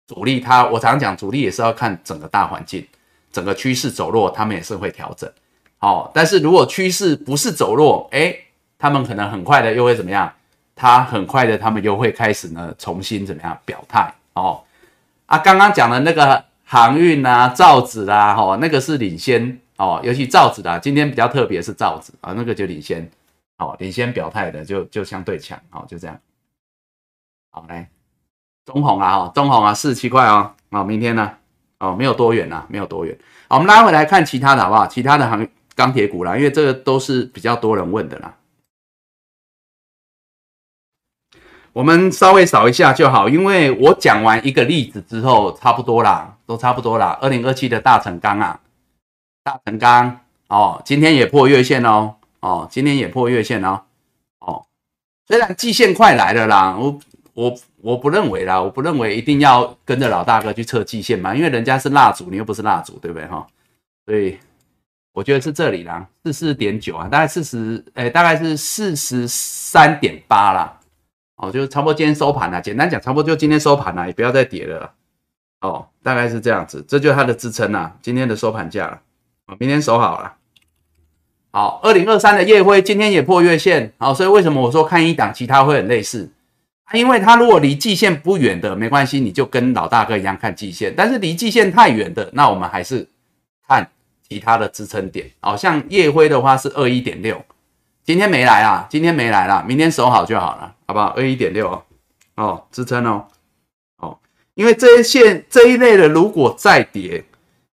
主力它，我常讲主力也是要看整个大环境，整个趋势走弱，他们也是会调整。好，但是如果趋势不是走弱，哎，他们可能很快的又会怎么样？他很快的，他们又会开始呢重新怎么样表态？哦，啊，刚刚讲的那个航运啊、造纸啦，哈，那个是领先哦，尤其造纸的，今天比较特别是造纸啊，那个就领先。好，领先表态的就就相对强，好就这样。好来，中红啊，哈，中红啊，四十七块哦，好，明天呢，哦，没有多远呐，没有多远。好，我们拉回来看其他的好不好？其他的行钢铁股啦，因为这个都是比较多人问的啦。我们稍微扫一下就好，因为我讲完一个例子之后，差不多啦，都差不多啦。二零二七的大成钢啊，大成钢哦，今天也破月线哦。哦，今天也破月线哦。哦，虽然季线快来了啦，我我我不认为啦，我不认为一定要跟着老大哥去测季线嘛，因为人家是蜡烛，你又不是蜡烛，对不对哈？所以我觉得是这里啦，四四点九啊，大概四十，哎，大概是四十三点八啦。哦，就差不多今天收盘了。简单讲，差不多就今天收盘了，也不要再跌了。哦，大概是这样子，这就是它的支撑啦，今天的收盘价了。啊，明天守好了。好，二零二三的夜辉今天也破月线，好，所以为什么我说看一档，其他会很类似？因为它如果离季线不远的，没关系，你就跟老大哥一样看季线。但是离季线太远的，那我们还是看其他的支撑点。好像夜辉的话是二一点六，今天没来啊，今天没来了，明天守好就好了，好不好？二一点六哦，哦支撑哦，哦，因为这一线这一类的如果再跌，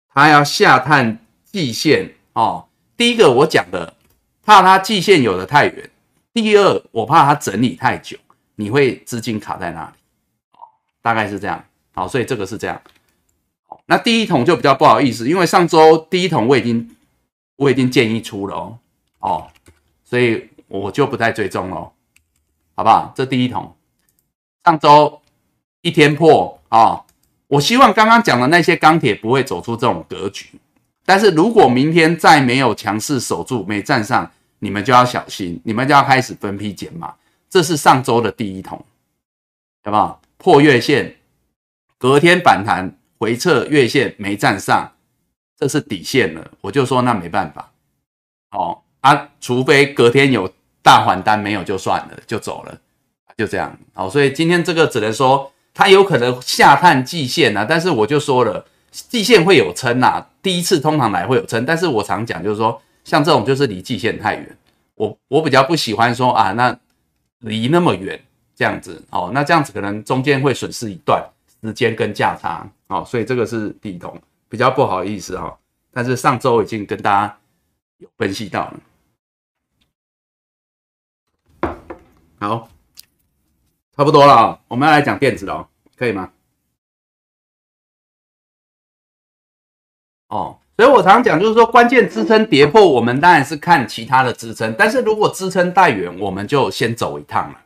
它要下探季线哦。第一个我讲的，怕它季线有的太远；第二，我怕它整理太久，你会资金卡在那里。哦，大概是这样。好，所以这个是这样。好，那第一桶就比较不好意思，因为上周第一桶我已经我已经建议出了哦，哦，所以我就不再追踪了，好不好？这第一桶上周一天破啊，我希望刚刚讲的那些钢铁不会走出这种格局。但是如果明天再没有强势守住，没站上，你们就要小心，你们就要开始分批减码。这是上周的第一桶，好不好？破月线，隔天反弹回撤月线没站上，这是底线了。我就说那没办法，哦啊，除非隔天有大还单，没有就算了，就走了，就这样。好，所以今天这个只能说它有可能下探季线啊，但是我就说了。季线会有撑呐，第一次通常来会有撑，但是我常讲就是说，像这种就是离季线太远，我我比较不喜欢说啊，那离那么远这样子哦，那这样子可能中间会损失一段时间跟价差哦，所以这个是第一桶比较不好意思哈，但是上周已经跟大家有分析到了，好，差不多了啊，我们要来讲电子了，可以吗？哦，所以我常讲，就是说关键支撑跌破，我们当然是看其他的支撑。但是如果支撑太远，我们就先走一趟了。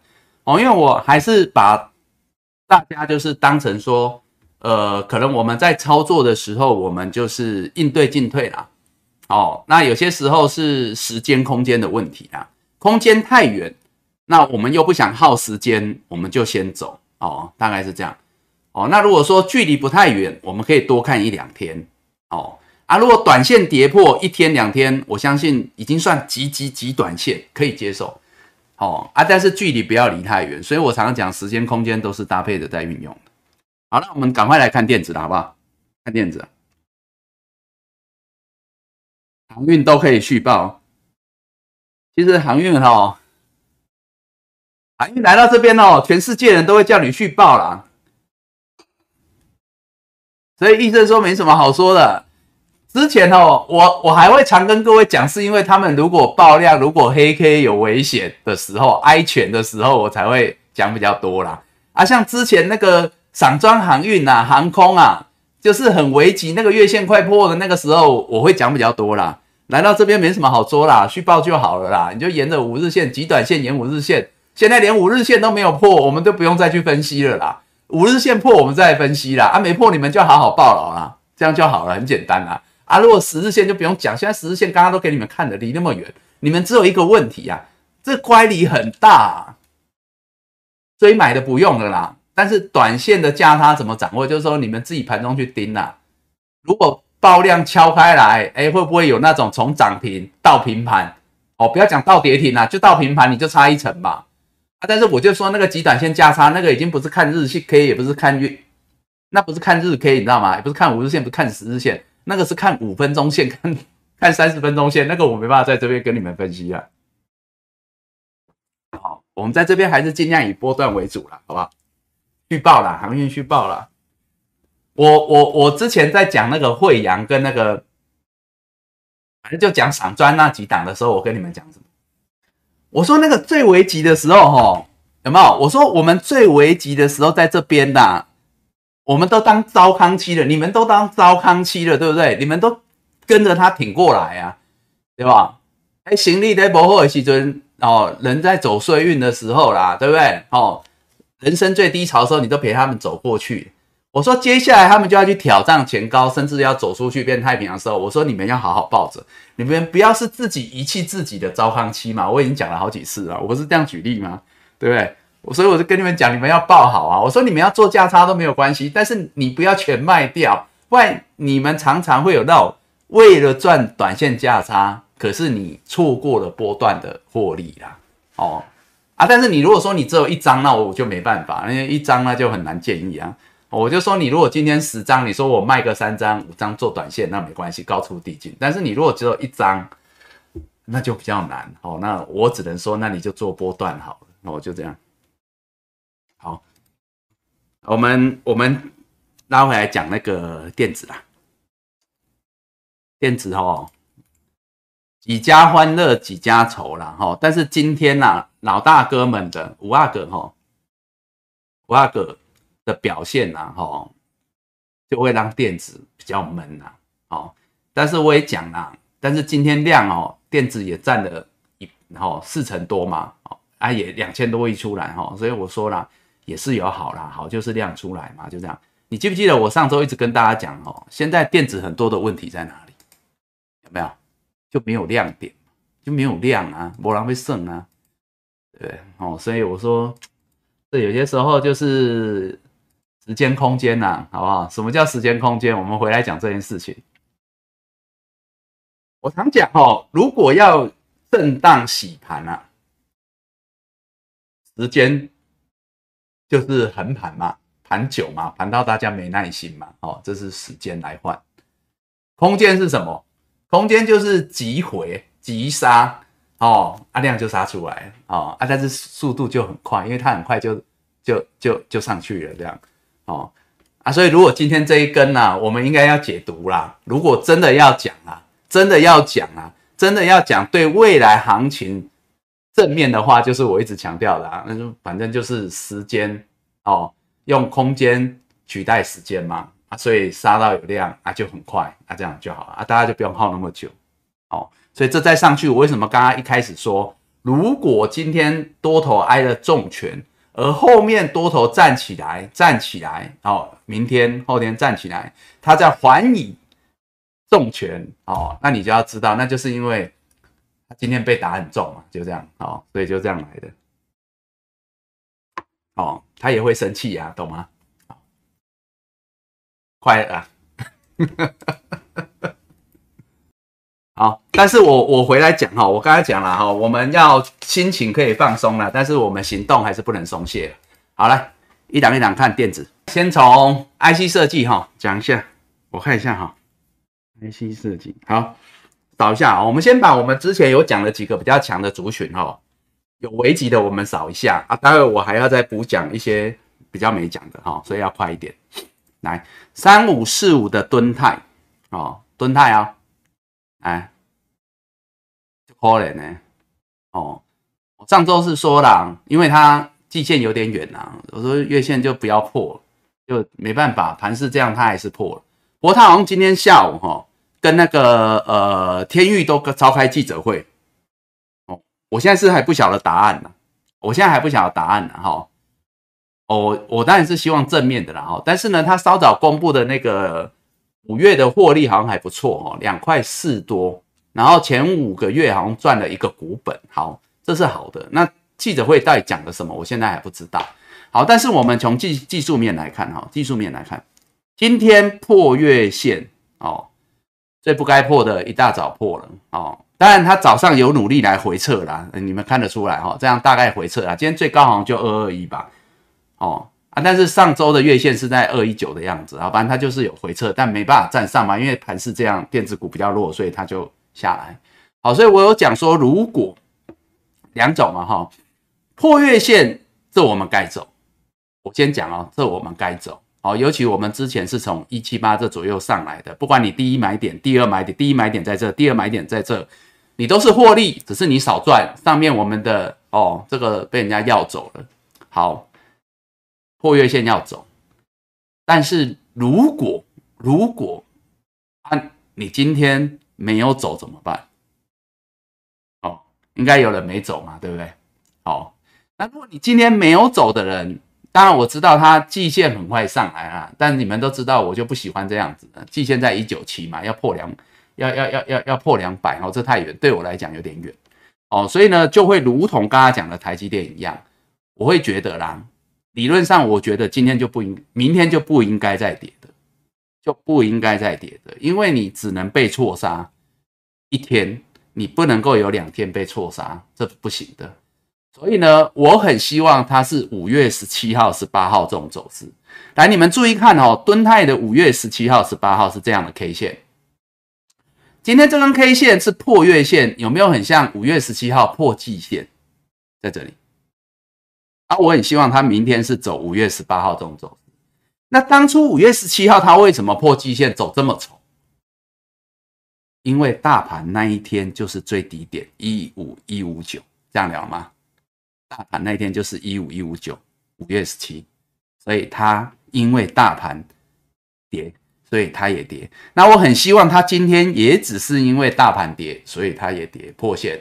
哦，因为我还是把大家就是当成说，呃，可能我们在操作的时候，我们就是应对进退啦。哦，那有些时候是时间空间的问题啊，空间太远，那我们又不想耗时间，我们就先走。哦，大概是这样。哦，那如果说距离不太远，我们可以多看一两天。哦啊，如果短线跌破一天两天，我相信已经算极极极短线可以接受。哦啊，但是距离不要离太远，所以我常常讲时间空间都是搭配的在运用的。好那我们赶快来看电子了，好不好？看电子，航运都可以续报。其实航运哈，航运来到这边哦，全世界人都会叫你续报啦。所以医生说没什么好说的。之前哦，我我还会常跟各位讲，是因为他们如果爆量，如果黑 K 有危险的时候，安全的时候，我才会讲比较多啦。啊，像之前那个散装航运啊、航空啊，就是很危急，那个月线快破的那个时候，我会讲比较多啦。来到这边没什么好说啦，续报就好了啦。你就沿着五日线、极短线沿五日线，现在连五日线都没有破，我们都不用再去分析了啦。五日线破，我们再来分析啦。啊，没破，你们就好好报牢啦，这样就好了，很简单啦。啊，如果十日线就不用讲，现在十日线刚刚都给你们看的，离那么远，你们只有一个问题啊，这乖离很大，所以买的不用了啦。但是短线的价差怎么掌握？就是说你们自己盘中去盯啦。如果爆量敲开来，哎，会不会有那种从涨停到平盘？哦，不要讲到跌停啦，就到平盘你就差一层吧。啊！但是我就说那个极短线价差，那个已经不是看日线 K，也不是看月，那不是看日 K，你知道吗？也不是看五日线，不是看十日线，那个是看五分钟线，看 看三十分钟线，那个我没办法在这边跟你们分析啊。好，我们在这边还是尽量以波段为主了，好不好？续报啦，航运续报啦。我我我之前在讲那个惠阳跟那个，反正就讲散砖那几档的时候，我跟你们讲什么？我说那个最危急的时候，哈，有没有？我说我们最危急的时候在这边的，我们都当糟糠期了，你们都当糟糠期了，对不对？你们都跟着他挺过来啊，对吧？哎，行李在薄厚的时阵，哦，人在走衰运的时候啦，对不对？哦，人生最低潮的时候，你都陪他们走过去。我说接下来他们就要去挑战前高，甚至要走出去变太平洋的时候，我说你们要好好抱着，你们不要是自己遗弃自己的糟糠期嘛。我已经讲了好几次了，我不是这样举例吗？对不对？所以我就跟你们讲，你们要抱好啊。我说你们要做价差都没有关系，但是你不要全卖掉，不然你们常常会有那种为了赚短线价差，可是你错过了波段的获利啦。哦啊，但是你如果说你只有一张，那我就没办法，因为一张那就很难建议啊。我就说，你如果今天十张，你说我卖个三张、五张做短线，那没关系，高出低进。但是你如果只有一张，那就比较难。哦，那我只能说，那你就做波段好了。那我就这样。好，我们我们拉回来讲那个电子啦，电子哦，几家欢乐几家愁啦。哈。但是今天呐，老大哥们的五阿哥哈，五阿哥。的表现呐，哈，就会让电子比较闷呐，哦，但是我也讲啦，但是今天量哦，电子也占了一，然后四成多嘛，哦，啊也两千多亿出来哈，所以我说啦，也是有好啦，好就是量出来嘛，就这样。你记不记得我上周一直跟大家讲哦，现在电子很多的问题在哪里？有没有？就没有亮点，就没有量啊，没人会剩啊，对哦，所以我说，这有些时候就是。时间空间呐，好不好？什么叫时间空间？我们回来讲这件事情。我常讲哦，如果要震荡洗盘啊，时间就是横盘嘛，盘久嘛，盘到大家没耐心嘛，哦，这是时间来换。空间是什么？空间就是急回急杀哦，啊量就杀出来哦，啊但是速度就很快，因为它很快就就就就上去了这样。哦啊，所以如果今天这一根呢，我们应该要解读啦。如果真的要讲啊，真的要讲啊，真的要讲对未来行情正面的话，就是我一直强调的啊，那就反正就是时间哦，用空间取代时间嘛啊，所以杀到有量啊就很快啊，这样就好了啊，大家就不用耗那么久哦。所以这再上去，我为什么刚刚一开始说，如果今天多头挨了重拳？而后面多头站起来，站起来，哦，明天后天站起来，他在还你重拳，哦，那你就要知道，那就是因为他今天被打很重嘛，就这样，哦，所以就这样来的，哦，他也会生气呀，懂吗？快啊！好，但是我我回来讲哈，我刚才讲了哈，我们要心情可以放松了，但是我们行动还是不能松懈。好来，一档一档看电子，先从 IC 设计哈讲一下，我看一下哈，IC 设计好，扫一下啊，我们先把我们之前有讲的几个比较强的族群哈，有危机的我们扫一下啊，待会我还要再补讲一些比较没讲的哈，所以要快一点。来，三五四五的敦泰哦，敦泰啊。哎，可怜呢。哦，上周是说了，因为它季线有点远呐，我说月线就不要破，就没办法，盘是这样，它还是破了。不过它好像今天下午哈，跟那个呃天域都召开记者会。哦，我现在是还不晓得答案呢，我现在还不晓得答案呢哈。哦，我当然是希望正面的啦哈，但是呢，他稍早公布的那个。五月的获利好像还不错哦，两块四多，然后前五个月好像赚了一个股本，好，这是好的。那记者会到底讲了什么？我现在还不知道。好，但是我们从技技术面来看，哈，技术面来看，今天破月线哦，最不该破的一大早破了哦。当然，他早上有努力来回撤啦，你们看得出来哈，这样大概回撤啊。今天最高好像就二二一吧，哦。啊，但是上周的月线是在二一九的样子，好，反正它就是有回撤，但没办法站上嘛，因为盘是这样，电子股比较弱，所以它就下来。好，所以我有讲说，如果两种嘛，哈，破月线，这我们该走。我先讲哦，这我们该走。好，尤其我们之前是从一七八这左右上来的，不管你第一买点、第二买点，第一买点在这，第二买点在这，你都是获利，只是你少赚。上面我们的哦，这个被人家要走了。好。破月线要走，但是如果如果啊，你今天没有走怎么办？哦，应该有人没走嘛，对不对？哦，那如果你今天没有走的人，当然我知道他季线很快上来啊，但你们都知道我就不喜欢这样子的，季线在一九七嘛，要破两，要要要要要破两百哦，这太远，对我来讲有点远哦，所以呢就会如同刚刚讲的台积电一样，我会觉得啦，理论上我觉得今天就不应，明天就不应该再跌的，就不应该再跌的，因为你只能被错杀一天，你不能够有两天被错杀，这不行的。所以呢，我很希望它是五月十七号、十八号这种走势。来，你们注意看哦，敦泰的五月十七号、十八号是这样的 K 线。今天这根 K 线是破月线，有没有很像五月十七号破季线？在这里。啊，我很希望它明天是走五月十八号这种走势。那当初五月十七号它为什么破季线走这么丑？因为大盘那一天就是最低点一五一五九，这样聊吗？大盘那一天就是一五一五九，五月十七，所以它因为大盘跌，所以它也跌。那我很希望它今天也只是因为大盘跌，所以它也跌破线。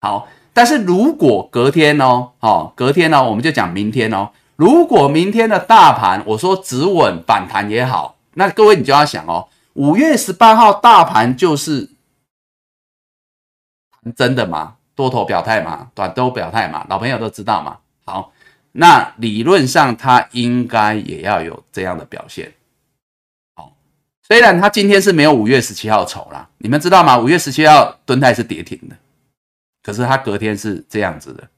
好，但是如果隔天哦，哦，隔天呢，我们就讲明天哦。如果明天的大盘我说止稳反弹也好，那各位你就要想哦，五月十八号大盘就是真的吗？多头表态嘛，短都表态嘛，老朋友都知道嘛。好，那理论上它应该也要有这样的表现。好，虽然它今天是没有五月十七号丑啦，你们知道吗？五月十七号蹲态是跌停的，可是它隔天是这样子的，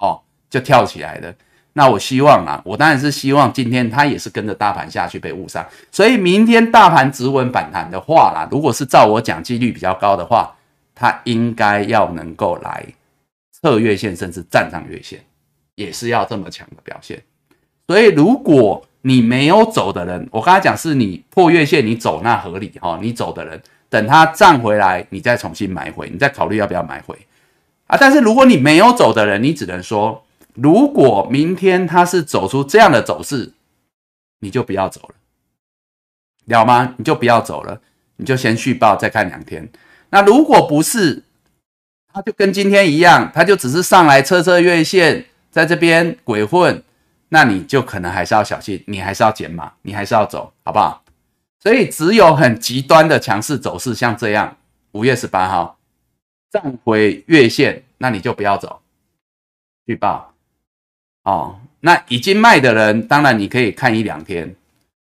哦，就跳起来的。那我希望啊，我当然是希望今天它也是跟着大盘下去被误伤，所以明天大盘止稳反弹的话啦，如果是照我讲几率比较高的话。它应该要能够来测月线，甚至站上月线，也是要这么强的表现。所以，如果你没有走的人，我刚才讲是你破月线，你走那合理哈。你走的人，等它站回来，你再重新买回，你再考虑要不要买回啊。但是，如果你没有走的人，你只能说，如果明天它是走出这样的走势，你就不要走了，了吗？你就不要走了，你就先续报，再看两天。那如果不是，它就跟今天一样，它就只是上来测测月线，在这边鬼混，那你就可能还是要小心，你还是要减码，你还是要走，好不好？所以只有很极端的强势走势，像这样，五月十八号站回月线，那你就不要走，预报哦。那已经卖的人，当然你可以看一两天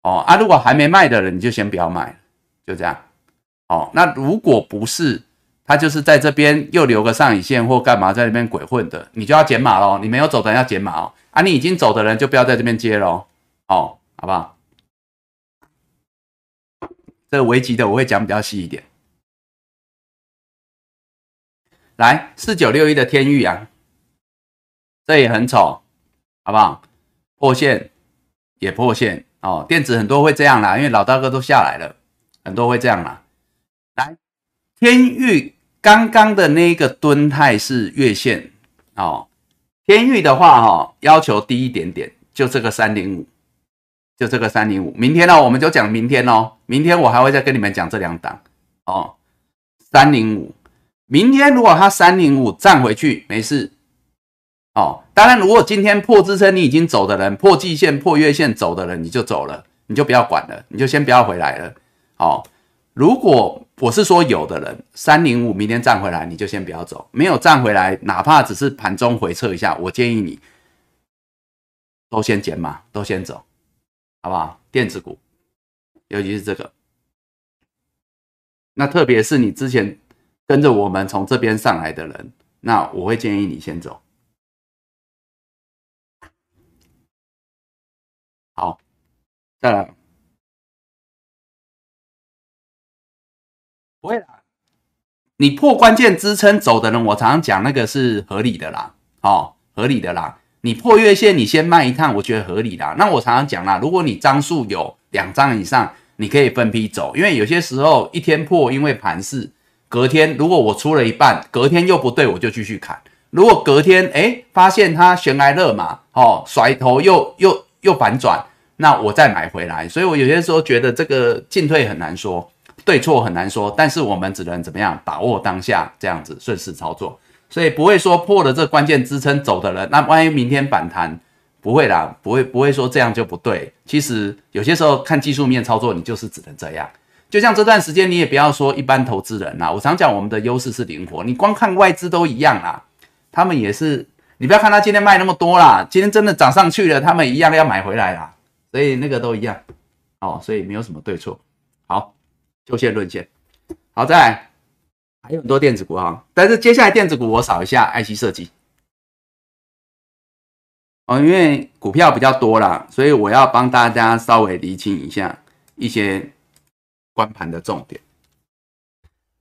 哦啊。如果还没卖的人，你就先不要卖，就这样。哦，那如果不是他，就是在这边又留个上影线或干嘛，在那边鬼混的，你就要减码喽。你没有走的人要减码哦。啊，你已经走的人就不要在这边接喽。哦，好不好？这个危机的我会讲比较细一点。来，四九六一的天域啊，这也很丑，好不好？破线也破线哦。电子很多会这样啦，因为老大哥都下来了，很多会这样啦。来，天域刚刚的那个蹲态是月线哦。天域的话哈，要求低一点点，就这个三零五，就这个三零五。明天呢，我们就讲明天哦。明天我还会再跟你们讲这两档哦。三零五，明天如果它三零五站回去没事哦。当然，如果今天破支撑，你已经走的人，破季线、破月线走的人，你就走了，你就不要管了，你就先不要回来了。哦，如果我是说，有的人三零五明天站回来，你就先不要走；没有站回来，哪怕只是盘中回撤一下，我建议你都先减码，都先走，好不好？电子股，尤其是这个，那特别是你之前跟着我们从这边上来的人，那我会建议你先走。好，再来。不会啦，你破关键支撑走的人，我常常讲那个是合理的啦，哦，合理的啦。你破月线，你先卖一趟，我觉得合理啦。那我常常讲啦，如果你张数有两张以上，你可以分批走，因为有些时候一天破，因为盘势，隔天如果我出了一半，隔天又不对，我就继续砍。如果隔天哎发现它悬崖勒马，哦，甩头又又又反转，那我再买回来。所以我有些时候觉得这个进退很难说。对错很难说，但是我们只能怎么样把握当下，这样子顺势操作，所以不会说破了这关键支撑走的人，那万一明天反弹不会啦，不会不会说这样就不对。其实有些时候看技术面操作，你就是只能这样。就像这段时间，你也不要说一般投资人啦。我常讲我们的优势是灵活，你光看外资都一样啦，他们也是。你不要看他今天卖那么多啦，今天真的涨上去了，他们一样要买回来啦。所以那个都一样哦，所以没有什么对错。好，就线论线。好，再来还有很多电子股哈，但是接下来电子股我扫一下 IC 设计。哦，因为股票比较多啦，所以我要帮大家稍微厘清一下一些关盘的重点。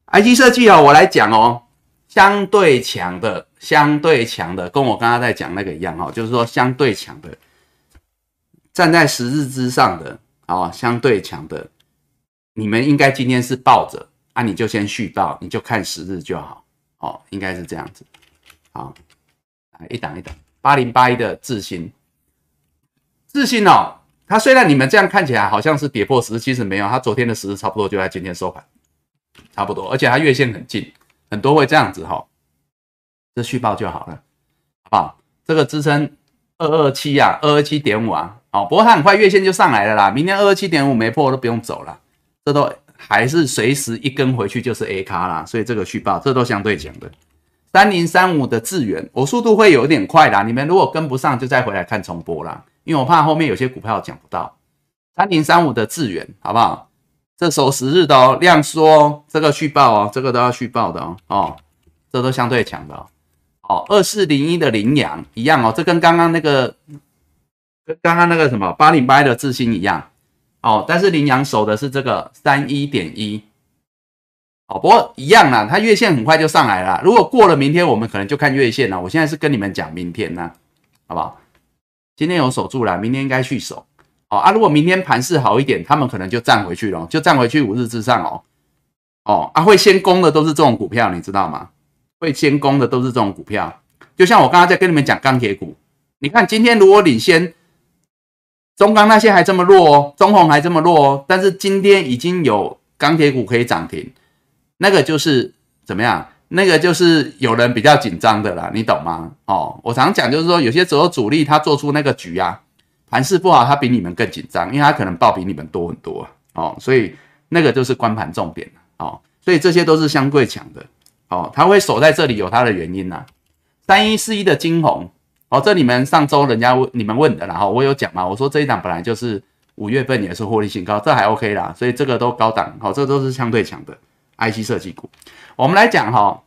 IC 设计哦，我来讲哦，相对强的，相对强的，跟我刚刚在讲那个一样哈，就是说相对强的，站在十日之上的哦，相对强的，你们应该今天是抱着啊，你就先续报，你就看十日就好哦，应该是这样子。好，来一档一档。八零八一的智新，智新哦，它虽然你们这样看起来好像是跌破十，其实没有，它昨天的十日差不多就在今天收盘，差不多，而且它月线很近，很多会这样子哈，这续报就好了，好不好？这个支撑二二七啊，二二七点五啊，哦，不过它很快月线就上来了啦，明天二二七点五没破都不用走了，这都还是随时一根回去就是 A 卡啦，所以这个续报这都相对强的。三零三五的智源，我速度会有点快啦。你们如果跟不上，就再回来看重播啦。因为我怕后面有些股票讲不到。三零三五的智源，好不好？这守十日的哦，量缩，这个续报哦，这个都要续报的哦。哦，这都相对强的哦。哦，二四零一的羚羊一样哦，这跟刚刚那个跟刚刚那个什么八零八的智新一样哦，但是羚羊守的是这个三一点一。哦，不过一样啦，它月线很快就上来了。如果过了明天，我们可能就看月线了。我现在是跟你们讲明天呢，好不好？今天有守住了，明天应该去守。哦啊，如果明天盘势好一点，他们可能就站回去了，就站回去五日之上哦。哦啊，会先攻的都是这种股票，你知道吗？会先攻的都是这种股票。就像我刚刚在跟你们讲钢铁股，你看今天如果领先中钢那些还这么弱哦，中红还这么弱哦，但是今天已经有钢铁股可以涨停。那个就是怎么样？那个就是有人比较紧张的啦，你懂吗？哦，我常讲就是说，有些时候主力他做出那个局啊，盘势不好，他比你们更紧张，因为他可能报比你们多很多哦，所以那个就是关盘重点哦，所以这些都是相对强的哦，他会守在这里有他的原因呐。三一四一的金红哦，这你们上周人家问你们问的，然后我有讲嘛，我说这一档本来就是五月份也是获利性高，这还 OK 啦，所以这个都高档，好，这都是相对强的。IC 设计股，我们来讲哈，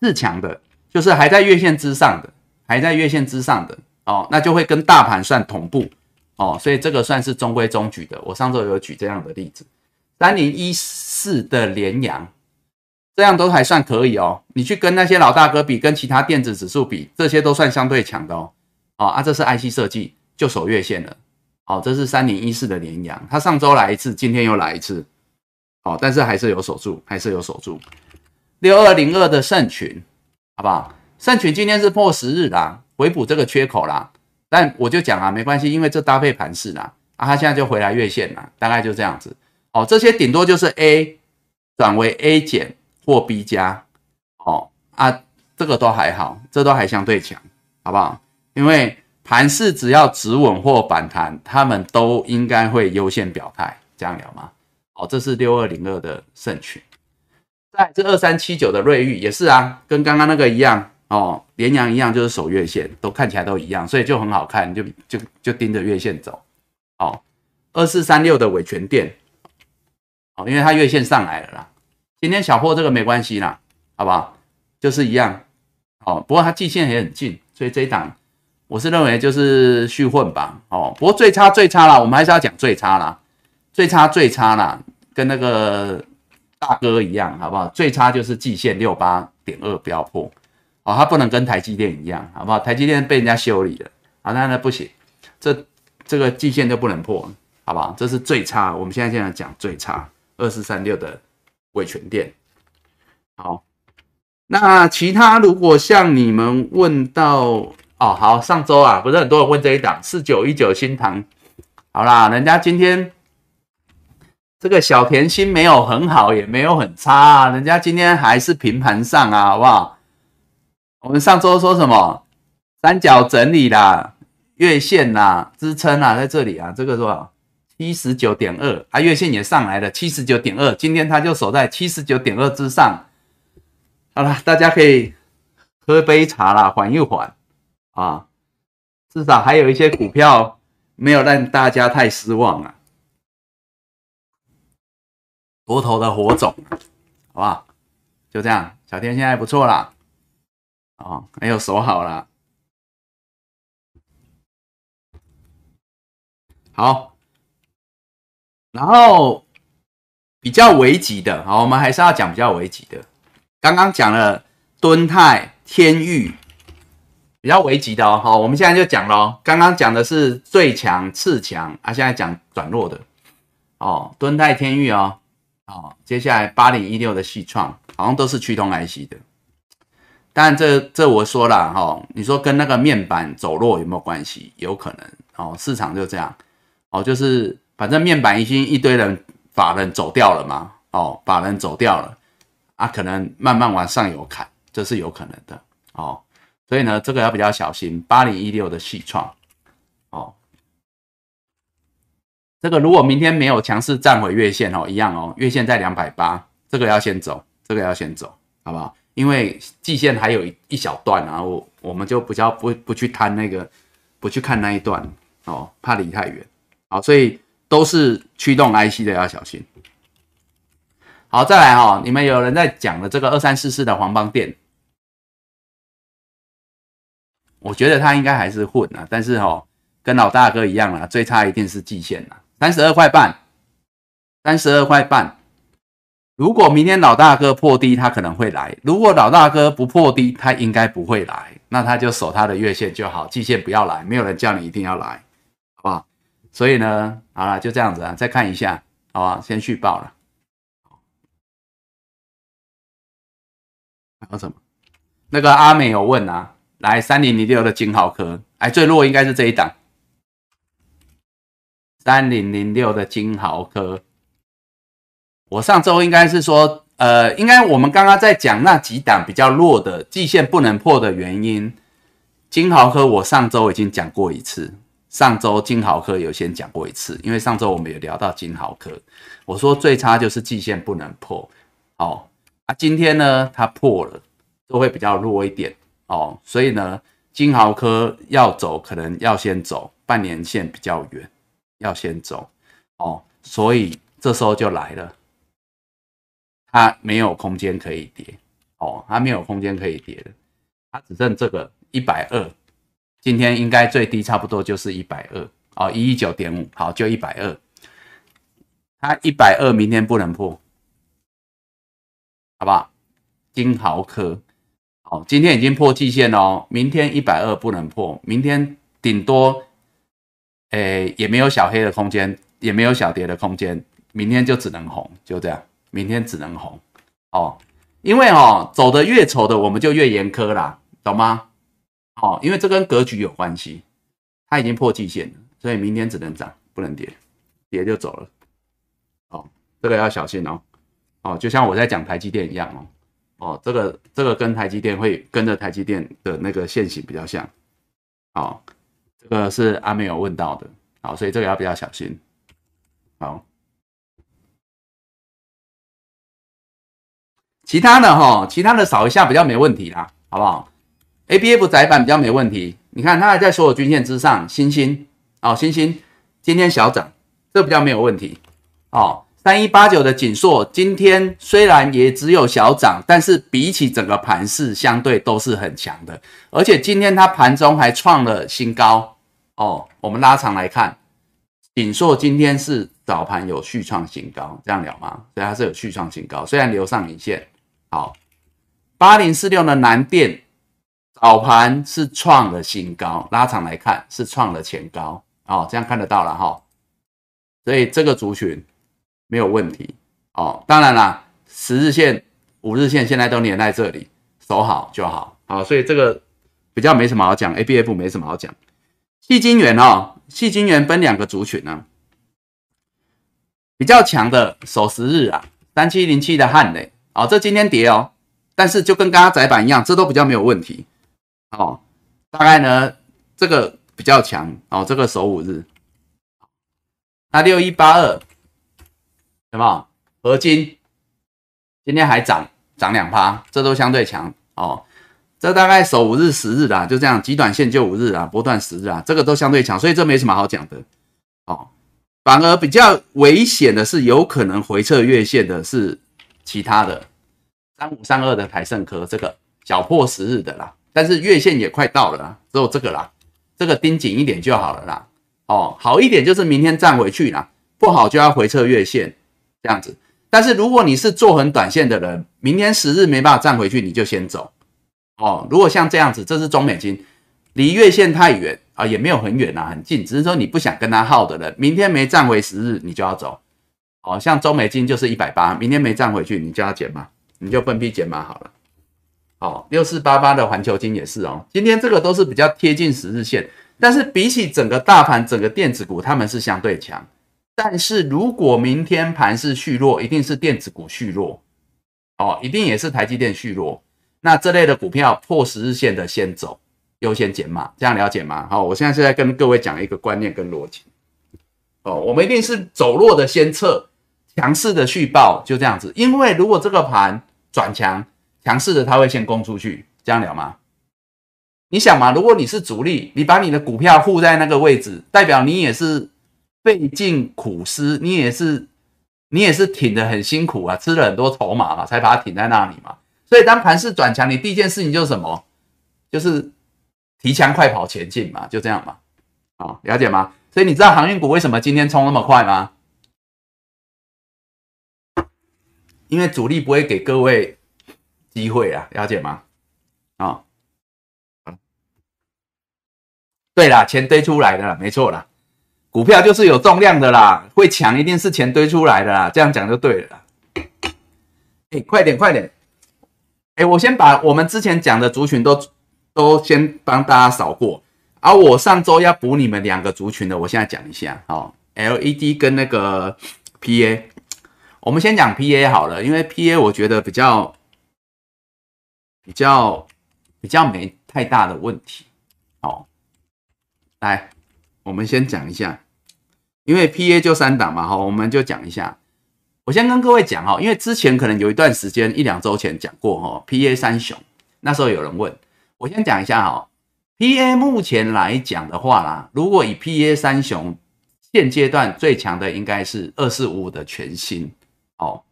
四强的，就是还在月线之上的，还在月线之上的哦，那就会跟大盘算同步哦，所以这个算是中规中矩的。我上周有举这样的例子，三零一四的联阳，这样都还算可以哦。你去跟那些老大哥比，跟其他电子指数比，这些都算相对强的哦。哦啊，这是 IC 设计就守月线了。哦，这是三零一四的联阳，它上周来一次，今天又来一次。哦，但是还是有守住，还是有守住。六二零二的圣群，好不好？圣群今天是破十日啦，回补这个缺口啦。但我就讲啊，没关系，因为这搭配盘势啦，啊，它现在就回来月线啦，大概就这样子。哦，这些顶多就是 A 转为 A 减或 B 加。哦啊，这个都还好，这都还相对强，好不好？因为盘势只要止稳或反弹，他们都应该会优先表态，这样聊吗？哦，这是六二零二的圣群，在这二三七九的瑞玉也是啊，跟刚刚那个一样哦，连阳一样，就是守月线，都看起来都一样，所以就很好看，就就就盯着月线走。哦，二四三六的伟全店，哦，因为它月线上来了啦，今天小破这个没关系啦，好不好？就是一样，哦，不过它季线也很近，所以这一档我是认为就是续混吧。哦，不过最差最差啦，我们还是要讲最差啦。最差最差啦，跟那个大哥一样，好不好？最差就是季线六八点二不要破哦，它不能跟台积电一样，好不好？台积电被人家修理了，啊，那那不行，这这个季线就不能破，好不好？这是最差，我们现在现在讲最差二四三六的伟全电，好，那其他如果像你们问到哦，好，上周啊，不是很多人问这一档四九一九新塘，好啦，人家今天。这个小甜心没有很好，也没有很差啊，人家今天还是平盘上啊，好不好？我们上周说什么三角整理啦，月线呐支撑啊在这里啊，这个多少？七十九点二，啊，月线也上来了，七十九点二，今天它就守在七十九点二之上。好了，大家可以喝杯茶啦，缓一缓啊，至少还有一些股票没有让大家太失望啊。多头的火种，好不好？就这样，小天现在不错啦，哦，没有守好了，好。然后比较危急的，好，我们还是要讲比较危急的。刚刚讲了敦泰、天域，比较危急的哦。好，我们现在就讲咯。刚刚讲的是最强、次强啊，现在讲转弱的哦。敦泰、天域哦，哦，接下来八零一六的细创，好像都是驱动 IC 的。但这这我说了哈，你说跟那个面板走弱有没有关系？有可能哦，市场就这样哦，就是。反正面板已经一堆人法人走掉了嘛，哦，法人走掉了啊，可能慢慢往上游砍，这是有可能的哦。所以呢，这个要比较小心。八零一六的细创，哦，这个如果明天没有强势站回月线哦，一样哦，月线在两百八，这个要先走，这个要先走，好不好？因为季线还有一一小段啊，我我们就比较不不去贪那个，不去看那一段哦，怕离太远，好，所以。都是驱动 IC 的，要小心。好，再来哈，你们有人在讲的这个二三四四的黄邦店，我觉得他应该还是混啊，但是哈，跟老大哥一样啊，最差一定是季线了，三十二块半，三十二块半。如果明天老大哥破低，他可能会来；如果老大哥不破低，他应该不会来，那他就守他的月线就好，季线不要来，没有人叫你一定要来，好不好？所以呢，好了，就这样子啊，再看一下，好吧，先续报了。还有什么？那个阿美有问啊，来三零零六的金豪科，哎，最弱应该是这一档，三零零六的金豪科。我上周应该是说，呃，应该我们刚刚在讲那几档比较弱的季线不能破的原因，金豪科我上周已经讲过一次。上周金豪科有先讲过一次，因为上周我们有聊到金豪科，我说最差就是季线不能破，哦啊，今天呢它破了，都会比较弱一点哦，所以呢金豪科要走可能要先走半年线比较远，要先走哦，所以这时候就来了，它没有空间可以跌哦，它没有空间可以跌的，它只剩这个一百二。今天应该最低差不多就是一百二哦，一一九点五，好，就一百二。它一百二，明天不能破，好不好？金豪科，好，今天已经破季线了哦，明天一百二不能破，明天顶多，诶，也没有小黑的空间，也没有小跌的空间，明天就只能红，就这样，明天只能红哦，因为哦，走的越丑的，我们就越严苛啦，懂吗？哦，因为这跟格局有关系，它已经破季线了，所以明天只能涨，不能跌，跌就走了。哦，这个要小心哦。哦，就像我在讲台积电一样哦。哦，这个这个跟台积电会跟着台积电的那个线型比较像。哦，这个是阿美有问到的。好，所以这个要比较小心。好，其他的哈，其他的扫一下比较没问题啦，好不好？A B F 窄板比较没问题，你看它还在所有均线之上，星星哦，星星今天小涨，这比较没有问题哦。三一八九的锦硕今天虽然也只有小涨，但是比起整个盘势相对都是很强的，而且今天它盘中还创了新高哦。我们拉长来看，锦硕今天是早盘有续创新高，这样了吗？所以它是有续创新高，虽然留上影线。好，八零四六的南电。早盘是创了新高，拉长来看是创了前高哦，这样看得到了哈，所以这个族群没有问题哦。当然啦，十日线、五日线现在都连在这里，守好就好。好，所以这个比较没什么好讲，A B F 没什么好讲。细金元哦，细金元分两个族群呢，比较强的守十日啊，三七零七的汉磊哦，这今天跌哦，但是就跟刚刚窄板一样，这都比较没有问题。哦，大概呢，这个比较强哦，这个守五日。那六一八二，什么合金？今天还涨涨两趴，这都相对强哦。这大概守五日、十日啦，就这样，极短线就五日啊，波段十日啊，这个都相对强，所以这没什么好讲的哦。反而比较危险的是，有可能回撤月线的是其他的三五三二的台盛科，这个小破十日的啦，但是月线也快到了啦，只有这个啦，这个盯紧一点就好了啦。哦，好一点就是明天站回去啦，不好就要回撤月线这样子。但是如果你是做很短线的人，明天十日没办法站回去，你就先走。哦，如果像这样子，这是中美金，离月线太远啊，也没有很远啊，很近，只是说你不想跟它耗的人，明天没站回十日，你就要走。哦，像中美金就是一百八，明天没站回去，你就要减码，你就分批减码好了。哦，六四八八的环球金也是哦，今天这个都是比较贴近十日线，但是比起整个大盘，整个电子股他们是相对强。但是如果明天盘是续弱，一定是电子股续弱，哦，一定也是台积电续弱。那这类的股票破十日线的先走，优先减码，这样了解吗？好，我现在是在跟各位讲一个观念跟逻辑。哦，我们一定是走弱的先撤，强势的续报，就这样子。因为如果这个盘转强，强势的它会先攻出去，这样了吗？你想嘛，如果你是主力，你把你的股票护在那个位置，代表你也是。费尽苦思，你也是，你也是挺的很辛苦啊，吃了很多筹码嘛，才把它挺在那里嘛。所以当盘势转强，你第一件事情就是什么？就是提枪快跑前进嘛，就这样嘛。啊，了解吗？所以你知道航运股为什么今天冲那么快吗？因为主力不会给各位机会啊，了解吗？啊，对啦，钱堆出来的，没错啦。股票就是有重量的啦，会抢一定是钱堆出来的啦，这样讲就对了。哎，快点快点！哎，我先把我们之前讲的族群都都先帮大家扫过，而我上周要补你们两个族群的，我现在讲一下哦。LED 跟那个 PA，我们先讲 PA 好了，因为 PA 我觉得比较比较比较没太大的问题。好，来，我们先讲一下。因为 P A 就三档嘛，哈，我们就讲一下。我先跟各位讲哈，因为之前可能有一段时间一两周前讲过哈，P A 三雄，那时候有人问，我先讲一下哈。P A 目前来讲的话啦，如果以 P A 三雄现阶段最强的应该是二四五五的全新哦。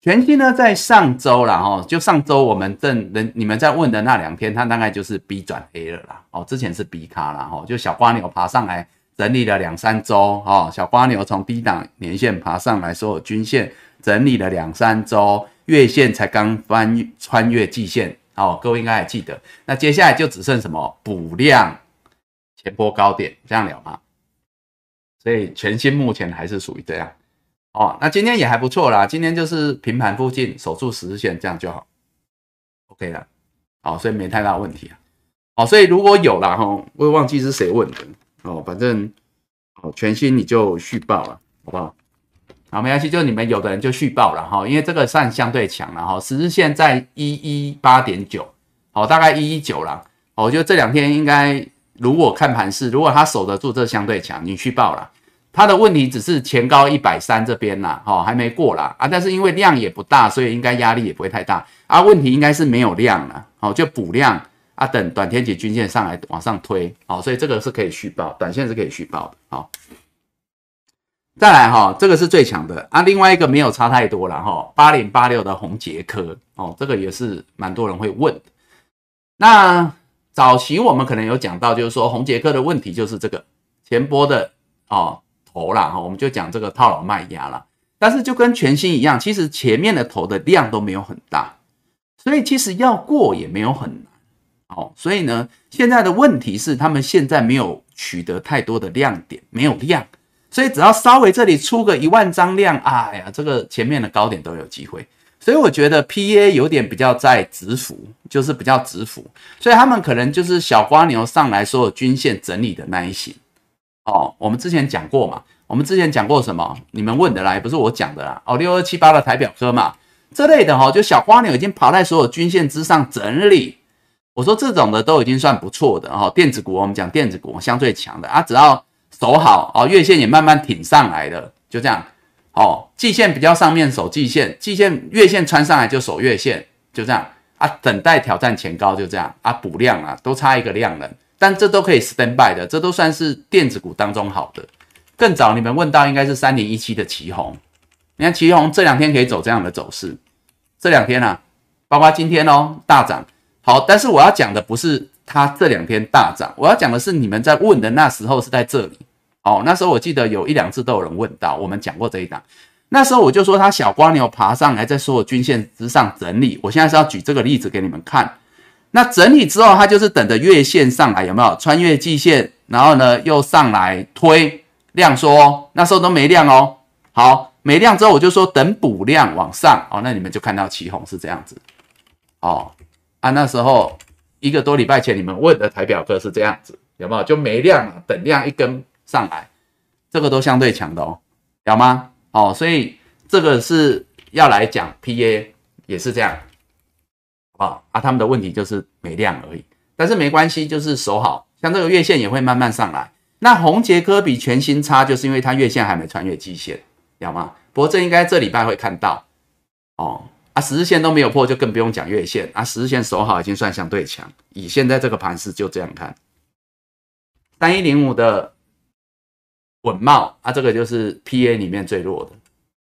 全新呢，在上周啦哈，就上周我们正人你们在问的那两天，它大概就是 B 转 A 了啦，哦，之前是 B 卡啦哈，就小瓜牛爬上来。整理了两三周，哦，小瓜牛从低档年线爬上来，所有均线整理了两三周，月线才刚翻穿越季线，哦，各位应该还记得。那接下来就只剩什么补量前波高点，这样了吗？所以全新目前还是属于这样，哦，那今天也还不错啦，今天就是平盘附近守住十日线，这样就好，OK 了，好，所以没太大问题啊，好，所以如果有了哈，我也忘记是谁问的。哦，反正哦，全新你就续报了，好不好？好，没关系，就你们有的人就续报了哈，因为这个算相对强了哈，十日线在一一八点九，好，大概一一九了。我觉得这两天应该，如果看盘势，如果它守得住这相对强，你续报了。它的问题只是前高一百三这边啦，哈，还没过啦啊，但是因为量也不大，所以应该压力也不会太大啊。问题应该是没有量了，好，就补量。啊，等短天期均线上来往上推，好，所以这个是可以续报，短线是可以续报的，好。再来哈，这个是最强的啊，另外一个没有差太多了哈，八零八六的红杰科哦，这个也是蛮多人会问。那早期我们可能有讲到，就是说红杰科的问题就是这个前波的哦头啦哈，我们就讲这个套牢卖压了，但是就跟全新一样，其实前面的头的量都没有很大，所以其实要过也没有很难。哦，所以呢，现在的问题是他们现在没有取得太多的亮点，没有量，所以只要稍微这里出个一万张量，哎呀，这个前面的高点都有机会。所以我觉得 P A 有点比较在止幅，就是比较止幅，所以他们可能就是小瓜牛上来所有均线整理的那一型。哦，我们之前讲过嘛，我们之前讲过什么？你们问的啦，也不是我讲的啦。哦，六二七八的台表科嘛，这类的哈，就小瓜牛已经跑在所有均线之上整理。我说这种的都已经算不错的哦，电子股我们讲电子股相对强的啊，只要守好哦，月线也慢慢挺上来的，就这样。哦，季线比较上面守季线，季线月线穿上来就守月线，就这样。啊，等待挑战前高，就这样。啊，补量啊，都差一个量能，但这都可以 stand by 的，这都算是电子股当中好的。更早你们问到应该是三零一七的旗红，你看旗红这两天可以走这样的走势，这两天啊，包括今天哦大涨。好，但是我要讲的不是它这两天大涨，我要讲的是你们在问的那时候是在这里。哦，那时候我记得有一两次都有人问到，我们讲过这一档。那时候我就说它小瓜牛爬上来，在所有均线之上整理。我现在是要举这个例子给你们看。那整理之后，它就是等着月线上来，有没有穿越季线，然后呢又上来推量缩，那时候都没量哦。好，没量之后，我就说等补量往上。哦，那你们就看到旗红是这样子。哦。啊，那时候一个多礼拜前你们问的台表哥是这样子，有没有？就没量了，等量一根上来，这个都相对强的哦，有吗？哦，所以这个是要来讲 PA 也是这样，好不好？啊，他们的问题就是没量而已，但是没关系，就是守好，像这个月线也会慢慢上来。那红杰科比全新差，就是因为它月线还没穿越季线，有吗？不过这应该这礼拜会看到哦。十日线都没有破，就更不用讲月线啊。十日线守好已经算相对强，以现在这个盘势就这样看。三一零五的稳茂啊，这个就是 PA 里面最弱的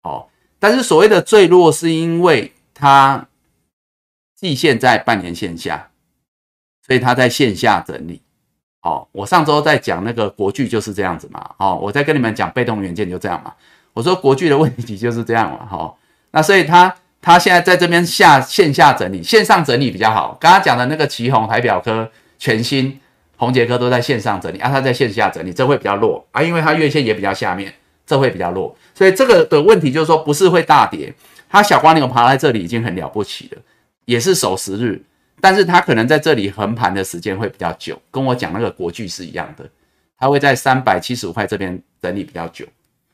哦。但是所谓的最弱，是因为它季线在半年线下，所以它在线下整理。哦，我上周在讲那个国巨就是这样子嘛。哦，我在跟你们讲被动元件就这样嘛。我说国巨的问题就是这样嘛。哈，那所以它。他现在在这边下线下整理，线上整理比较好。刚刚讲的那个旗红台表科、全新红杰科都在线上整理，啊，他在线下整理，这会比较弱啊，因为它月线也比较下面，这会比较弱。所以这个的问题就是说，不是会大跌，它小光牛爬在这里已经很了不起了，也是守十日，但是它可能在这里横盘的时间会比较久，跟我讲那个国巨是一样的，它会在三百七十五块这边整理比较久。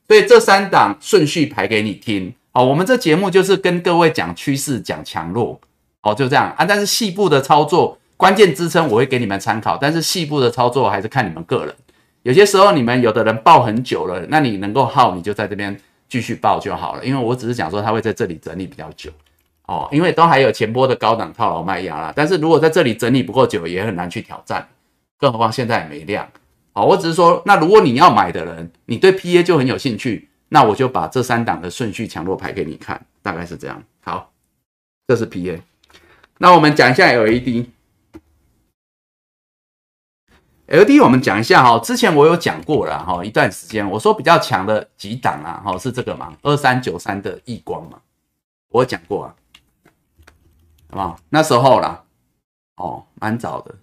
所以这三档顺序排给你听。哦，我们这节目就是跟各位讲趋势、讲强弱，哦，就这样啊。但是细部的操作、关键支撑我会给你们参考，但是细部的操作还是看你们个人。有些时候你们有的人抱很久了，那你能够耗，你就在这边继续抱就好了。因为我只是讲说它会在这里整理比较久，哦，因为都还有前波的高档套牢卖压啦。但是如果在这里整理不够久，也很难去挑战，更何况现在也没量。好，我只是说，那如果你要买的人，你对 PA 就很有兴趣。那我就把这三档的顺序强弱排给你看，大概是这样。好，这是 PA。那我们讲一下 LED。LED 我们讲一下哈，之前我有讲过了哈，一段时间我说比较强的几档啊，哈是这个嘛，二三九三的异光嘛，我讲过啊，好不好？那时候啦，哦，蛮早的。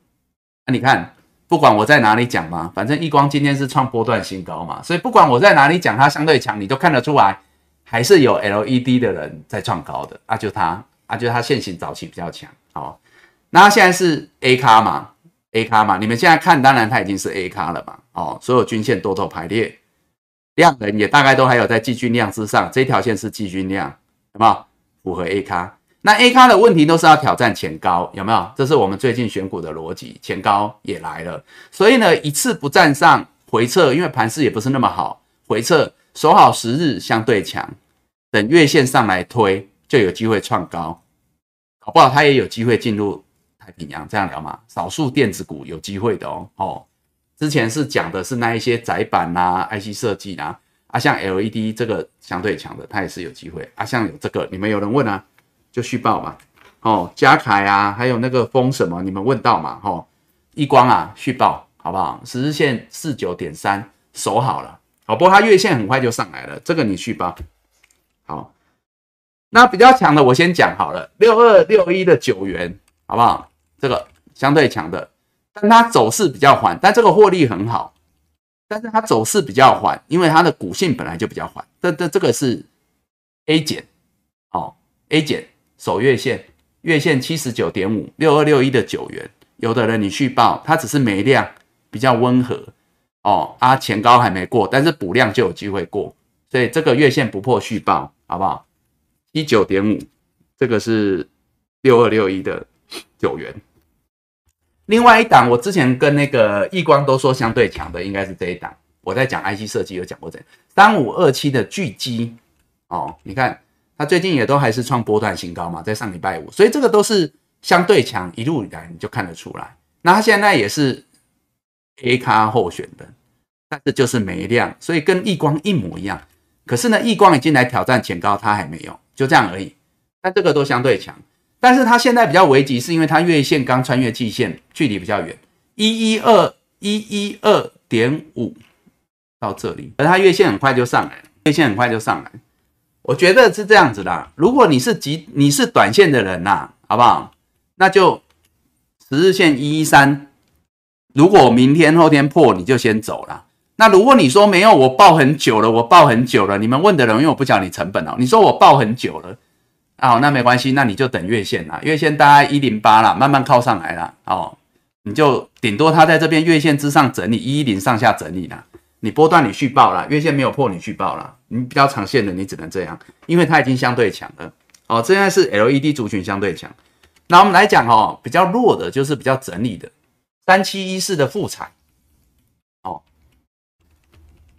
那你看。不管我在哪里讲嘛，反正易光今天是创波段新高嘛，所以不管我在哪里讲它相对强，你都看得出来，还是有 LED 的人在创高的啊，就它啊，就它现行早期比较强。好，那现在是 A 卡嘛，A 卡嘛，你们现在看，当然它已经是 A 卡了嘛，哦，所有均线多头排列，量能也大概都还有在季均量之上，这条线是季均量，有没有符合 A 卡？那 A 咖的问题都是要挑战前高，有没有？这是我们最近选股的逻辑，前高也来了，所以呢，一次不站上回撤，因为盘势也不是那么好，回撤守好十日相对强，等月线上来推就有机会创高，好不好？它也有机会进入太平洋，这样聊嘛？少数电子股有机会的哦。哦，之前是讲的是那一些窄板呐、IC 设计啊，啊，像 LED 这个相对强的，它也是有机会啊。像有这个，你们有人问啊？就续报嘛，哦，嘉凯啊，还有那个风什么，你们问到嘛，吼，一光啊，续报好不好？十日线四九点三守好了，好，不过它月线很快就上来了，这个你续报好。那比较强的我先讲好了，六二六一的九元好不好？这个相对强的，但它走势比较缓，但这个获利很好，但是它走势比较缓，因为它的股性本来就比较缓，这这这个是 A 减，哦，A 减。守月线，月线七十九点五六二六一的九元，有的人你去报，它只是没量，比较温和。哦，啊前高还没过，但是补量就有机会过，所以这个月线不破续报，好不好？一九点五，这个是六二六一的九元，另外一档，我之前跟那个易光都说相对强的，应该是这一档。我在讲 IC 设计有讲过这三五二七的巨基哦，你看它最近也都还是创波段新高嘛，在上礼拜五，所以这个都是相对强，一路以来你就看得出来。那它现在也是 A 咖候选的，但是就是没量，所以跟易光一模一样。可是呢，易光已经来挑战前高，它还没有，就这样而已。但这个都相对强，但是它现在比较危急，是因为它月线刚穿越季线，距离比较远，一一二一一二点五。到这里，而它月线很快就上来了，月线很快就上来。我觉得是这样子的，如果你是急，你是短线的人呐，好不好？那就十日线一一三，如果明天后天破，你就先走了。那如果你说没有，我报很久了，我报很久了，你们问的人，因为我不讲你成本哦，你说我报很久了，哦，那没关系，那你就等月线啦，月线大概一零八了，慢慢靠上来了，哦，你就顶多它在这边月线之上整理一一零上下整理啦。你波段你续报了，月线没有破你续报了，你比较长线的你只能这样，因为它已经相对强了。哦，现在是 LED 族群相对强。那我们来讲哦，比较弱的就是比较整理的三七一四的富彩。哦，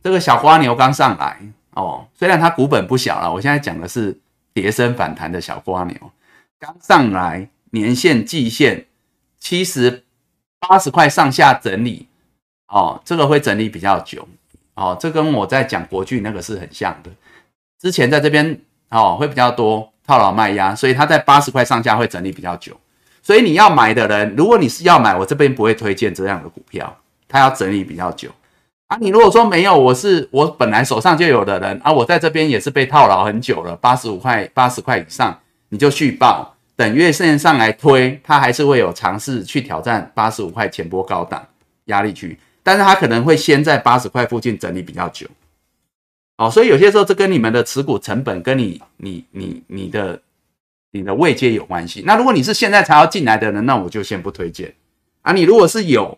这个小花牛刚上来哦，虽然它股本不小了，我现在讲的是叠升反弹的小花牛，刚上来年线季线七十八十块上下整理。哦，这个会整理比较久，哦，这跟我在讲国巨那个是很像的。之前在这边哦会比较多套牢卖压，所以它在八十块上下会整理比较久。所以你要买的人，如果你是要买，我这边不会推荐这样的股票，它要整理比较久啊。你如果说没有，我是我本来手上就有的人啊，我在这边也是被套牢很久了，八十五块、八十块以上，你就续报，等月线上来推，它还是会有尝试去挑战八十五块前波高档压力区。但是它可能会先在八十块附近整理比较久，哦，所以有些时候这跟你们的持股成本跟你、你、你、你的、你的位阶有关系。那如果你是现在才要进来的人，那我就先不推荐啊。你如果是有，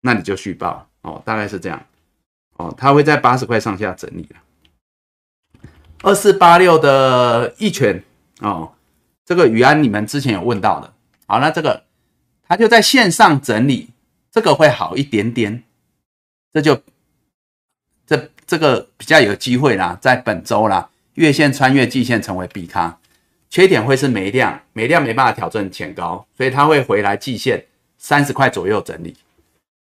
那你就续报哦，大概是这样哦。它会在八十块上下整理二四八六的一拳哦，这个宇安你们之前有问到的，好，那这个它就在线上整理，这个会好一点点。这就这这个比较有机会啦，在本周啦，月线穿越季线成为必咖，缺点会是没量，没量没办法挑战前高，所以它会回来季线三十块左右整理。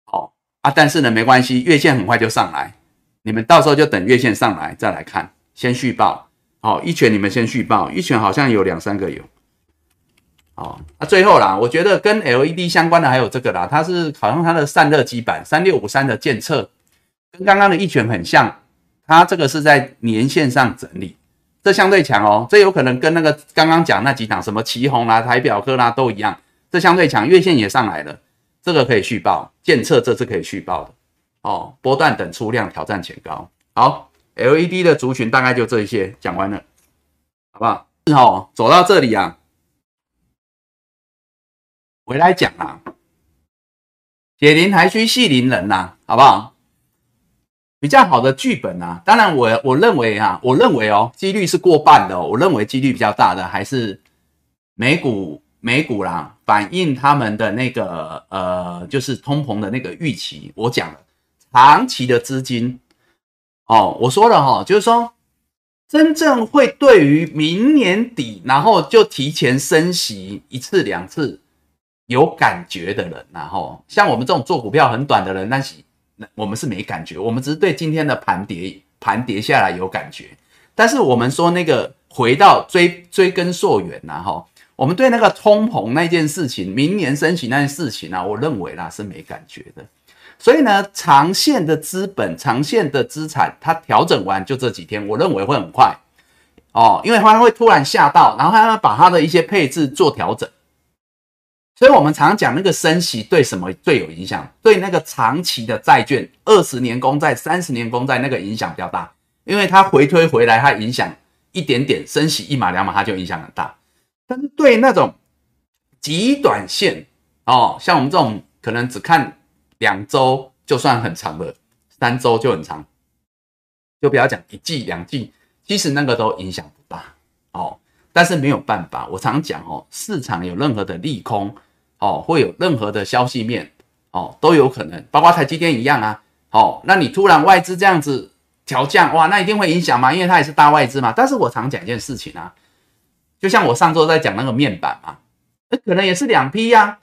好啊，但是呢没关系，月线很快就上来，你们到时候就等月线上来再来看，先续报。好，一拳你们先续报，一拳好像有两三个有。哦，那最后啦，我觉得跟 LED 相关的还有这个啦，它是好像它的散热基板三六五三的监测，跟刚刚的一拳很像，它这个是在年线上整理，这相对强哦，这有可能跟那个刚刚讲那几档什么旗宏啦、台表科啦都一样，这相对强，月线也上来了，这个可以续报，监测这次可以续报的哦，波段等出量挑战前高，好，LED 的族群大概就这一些讲完了，好不好？是哦，走到这里啊。回来讲啊，解铃还需系铃人呐，好不好？比较好的剧本啊，当然我我认为啊，我认为哦，几率是过半的。我认为几率比较大的还是美股美股啦，反映他们的那个呃，就是通膨的那个预期。我讲了，长期的资金哦，我说了哈，就是说真正会对于明年底，然后就提前升息一次两次。有感觉的人，然后像我们这种做股票很短的人，那是我们是没感觉，我们只是对今天的盘跌盘跌下来有感觉。但是我们说那个回到追追根溯源然后我们对那个通膨那件事情，明年升息那件事情呢，我认为啦是没感觉的。所以呢，长线的资本、长线的资产，它调整完就这几天，我认为会很快哦，因为它会突然下到，然后它把它的一些配置做调整。所以，我们常讲那个升息对什么最有影响？对那个长期的债券，二十年公债、三十年公债那个影响比较大，因为它回推回来，它影响一点点，升息一码两码，它就影响很大。但是对那种极短线哦，像我们这种可能只看两周就算很长的，三周就很长，就不要讲一季两季，其实那个都影响不大哦。但是没有办法，我常讲哦，市场有任何的利空，哦，会有任何的消息面哦，都有可能，包括台积电一样啊。哦，那你突然外资这样子调降，哇，那一定会影响嘛，因为它也是大外资嘛。但是我常讲一件事情啊，就像我上周在讲那个面板嘛，那可能也是两批呀。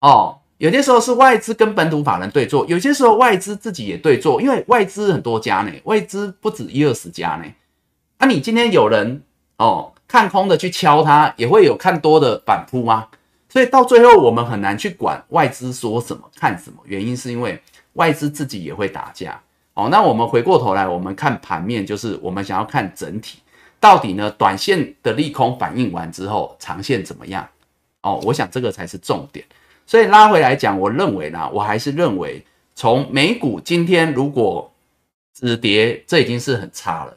哦，有些时候是外资跟本土法人对做，有些时候外资自己也对做，因为外资很多家呢，外资不止一二十家呢。那你今天有人哦看空的去敲它，也会有看多的反扑啊。所以到最后我们很难去管外资说什么看什么，原因是因为。外资自己也会打架哦。那我们回过头来，我们看盘面，就是我们想要看整体到底呢？短线的利空反应完之后，长线怎么样？哦，我想这个才是重点。所以拉回来讲，我认为呢，我还是认为，从美股今天如果止跌，这已经是很差了。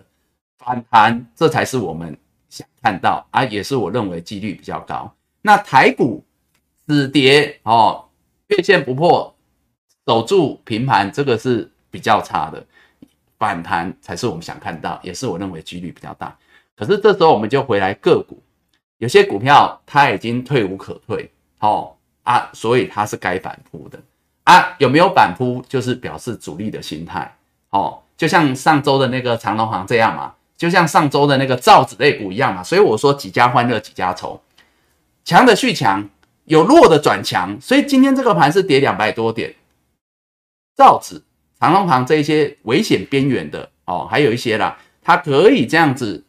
反弹，这才是我们想看到啊，也是我认为几率比较高。那台股止跌哦，月线不破。守住平盘，这个是比较差的，反弹才是我们想看到，也是我认为几率比较大。可是这时候我们就回来个股，有些股票它已经退无可退，哦啊，所以它是该反扑的啊。有没有反扑，就是表示主力的心态，哦，就像上周的那个长隆行这样嘛，就像上周的那个造纸类股一样嘛。所以我说几家欢乐几家愁，强的续强，有弱的转强，所以今天这个盘是跌两百多点。造纸、长隆行这一些危险边缘的哦，还有一些啦，它可以这样子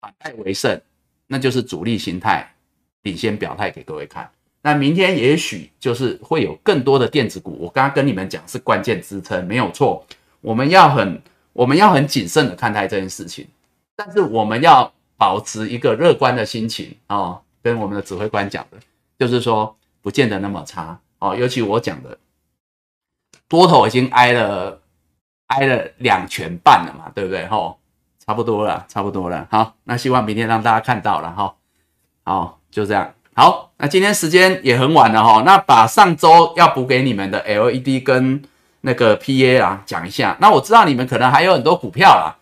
反败为胜，那就是主力心态领先表态给各位看。那明天也许就是会有更多的电子股，我刚刚跟你们讲是关键支撑，没有错。我们要很我们要很谨慎的看待这件事情，但是我们要保持一个乐观的心情哦。跟我们的指挥官讲的，就是说不见得那么差哦，尤其我讲的。多头已经挨了挨了两拳半了嘛，对不对？吼，差不多了，差不多了。好，那希望明天让大家看到了哈。好，就这样。好，那今天时间也很晚了哈。那把上周要补给你们的 LED 跟那个 PA 啊讲一下。那我知道你们可能还有很多股票啦，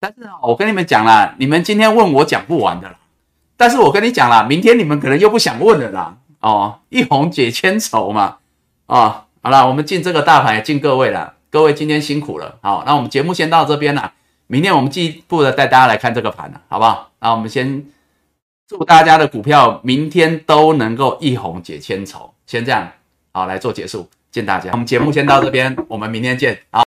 但是我跟你们讲了，你们今天问我讲不完的啦。但是我跟你讲了，明天你们可能又不想问了啦。哦，一红解千愁嘛。哦。好了，我们敬这个大盘也，敬各位了。各位今天辛苦了。好，那我们节目先到这边了。明天我们进一步的带大家来看这个盘了，好不好？那我们先祝大家的股票明天都能够一红解千愁。先这样，好来做结束，见大家。我们节目先到这边，我们明天见。好。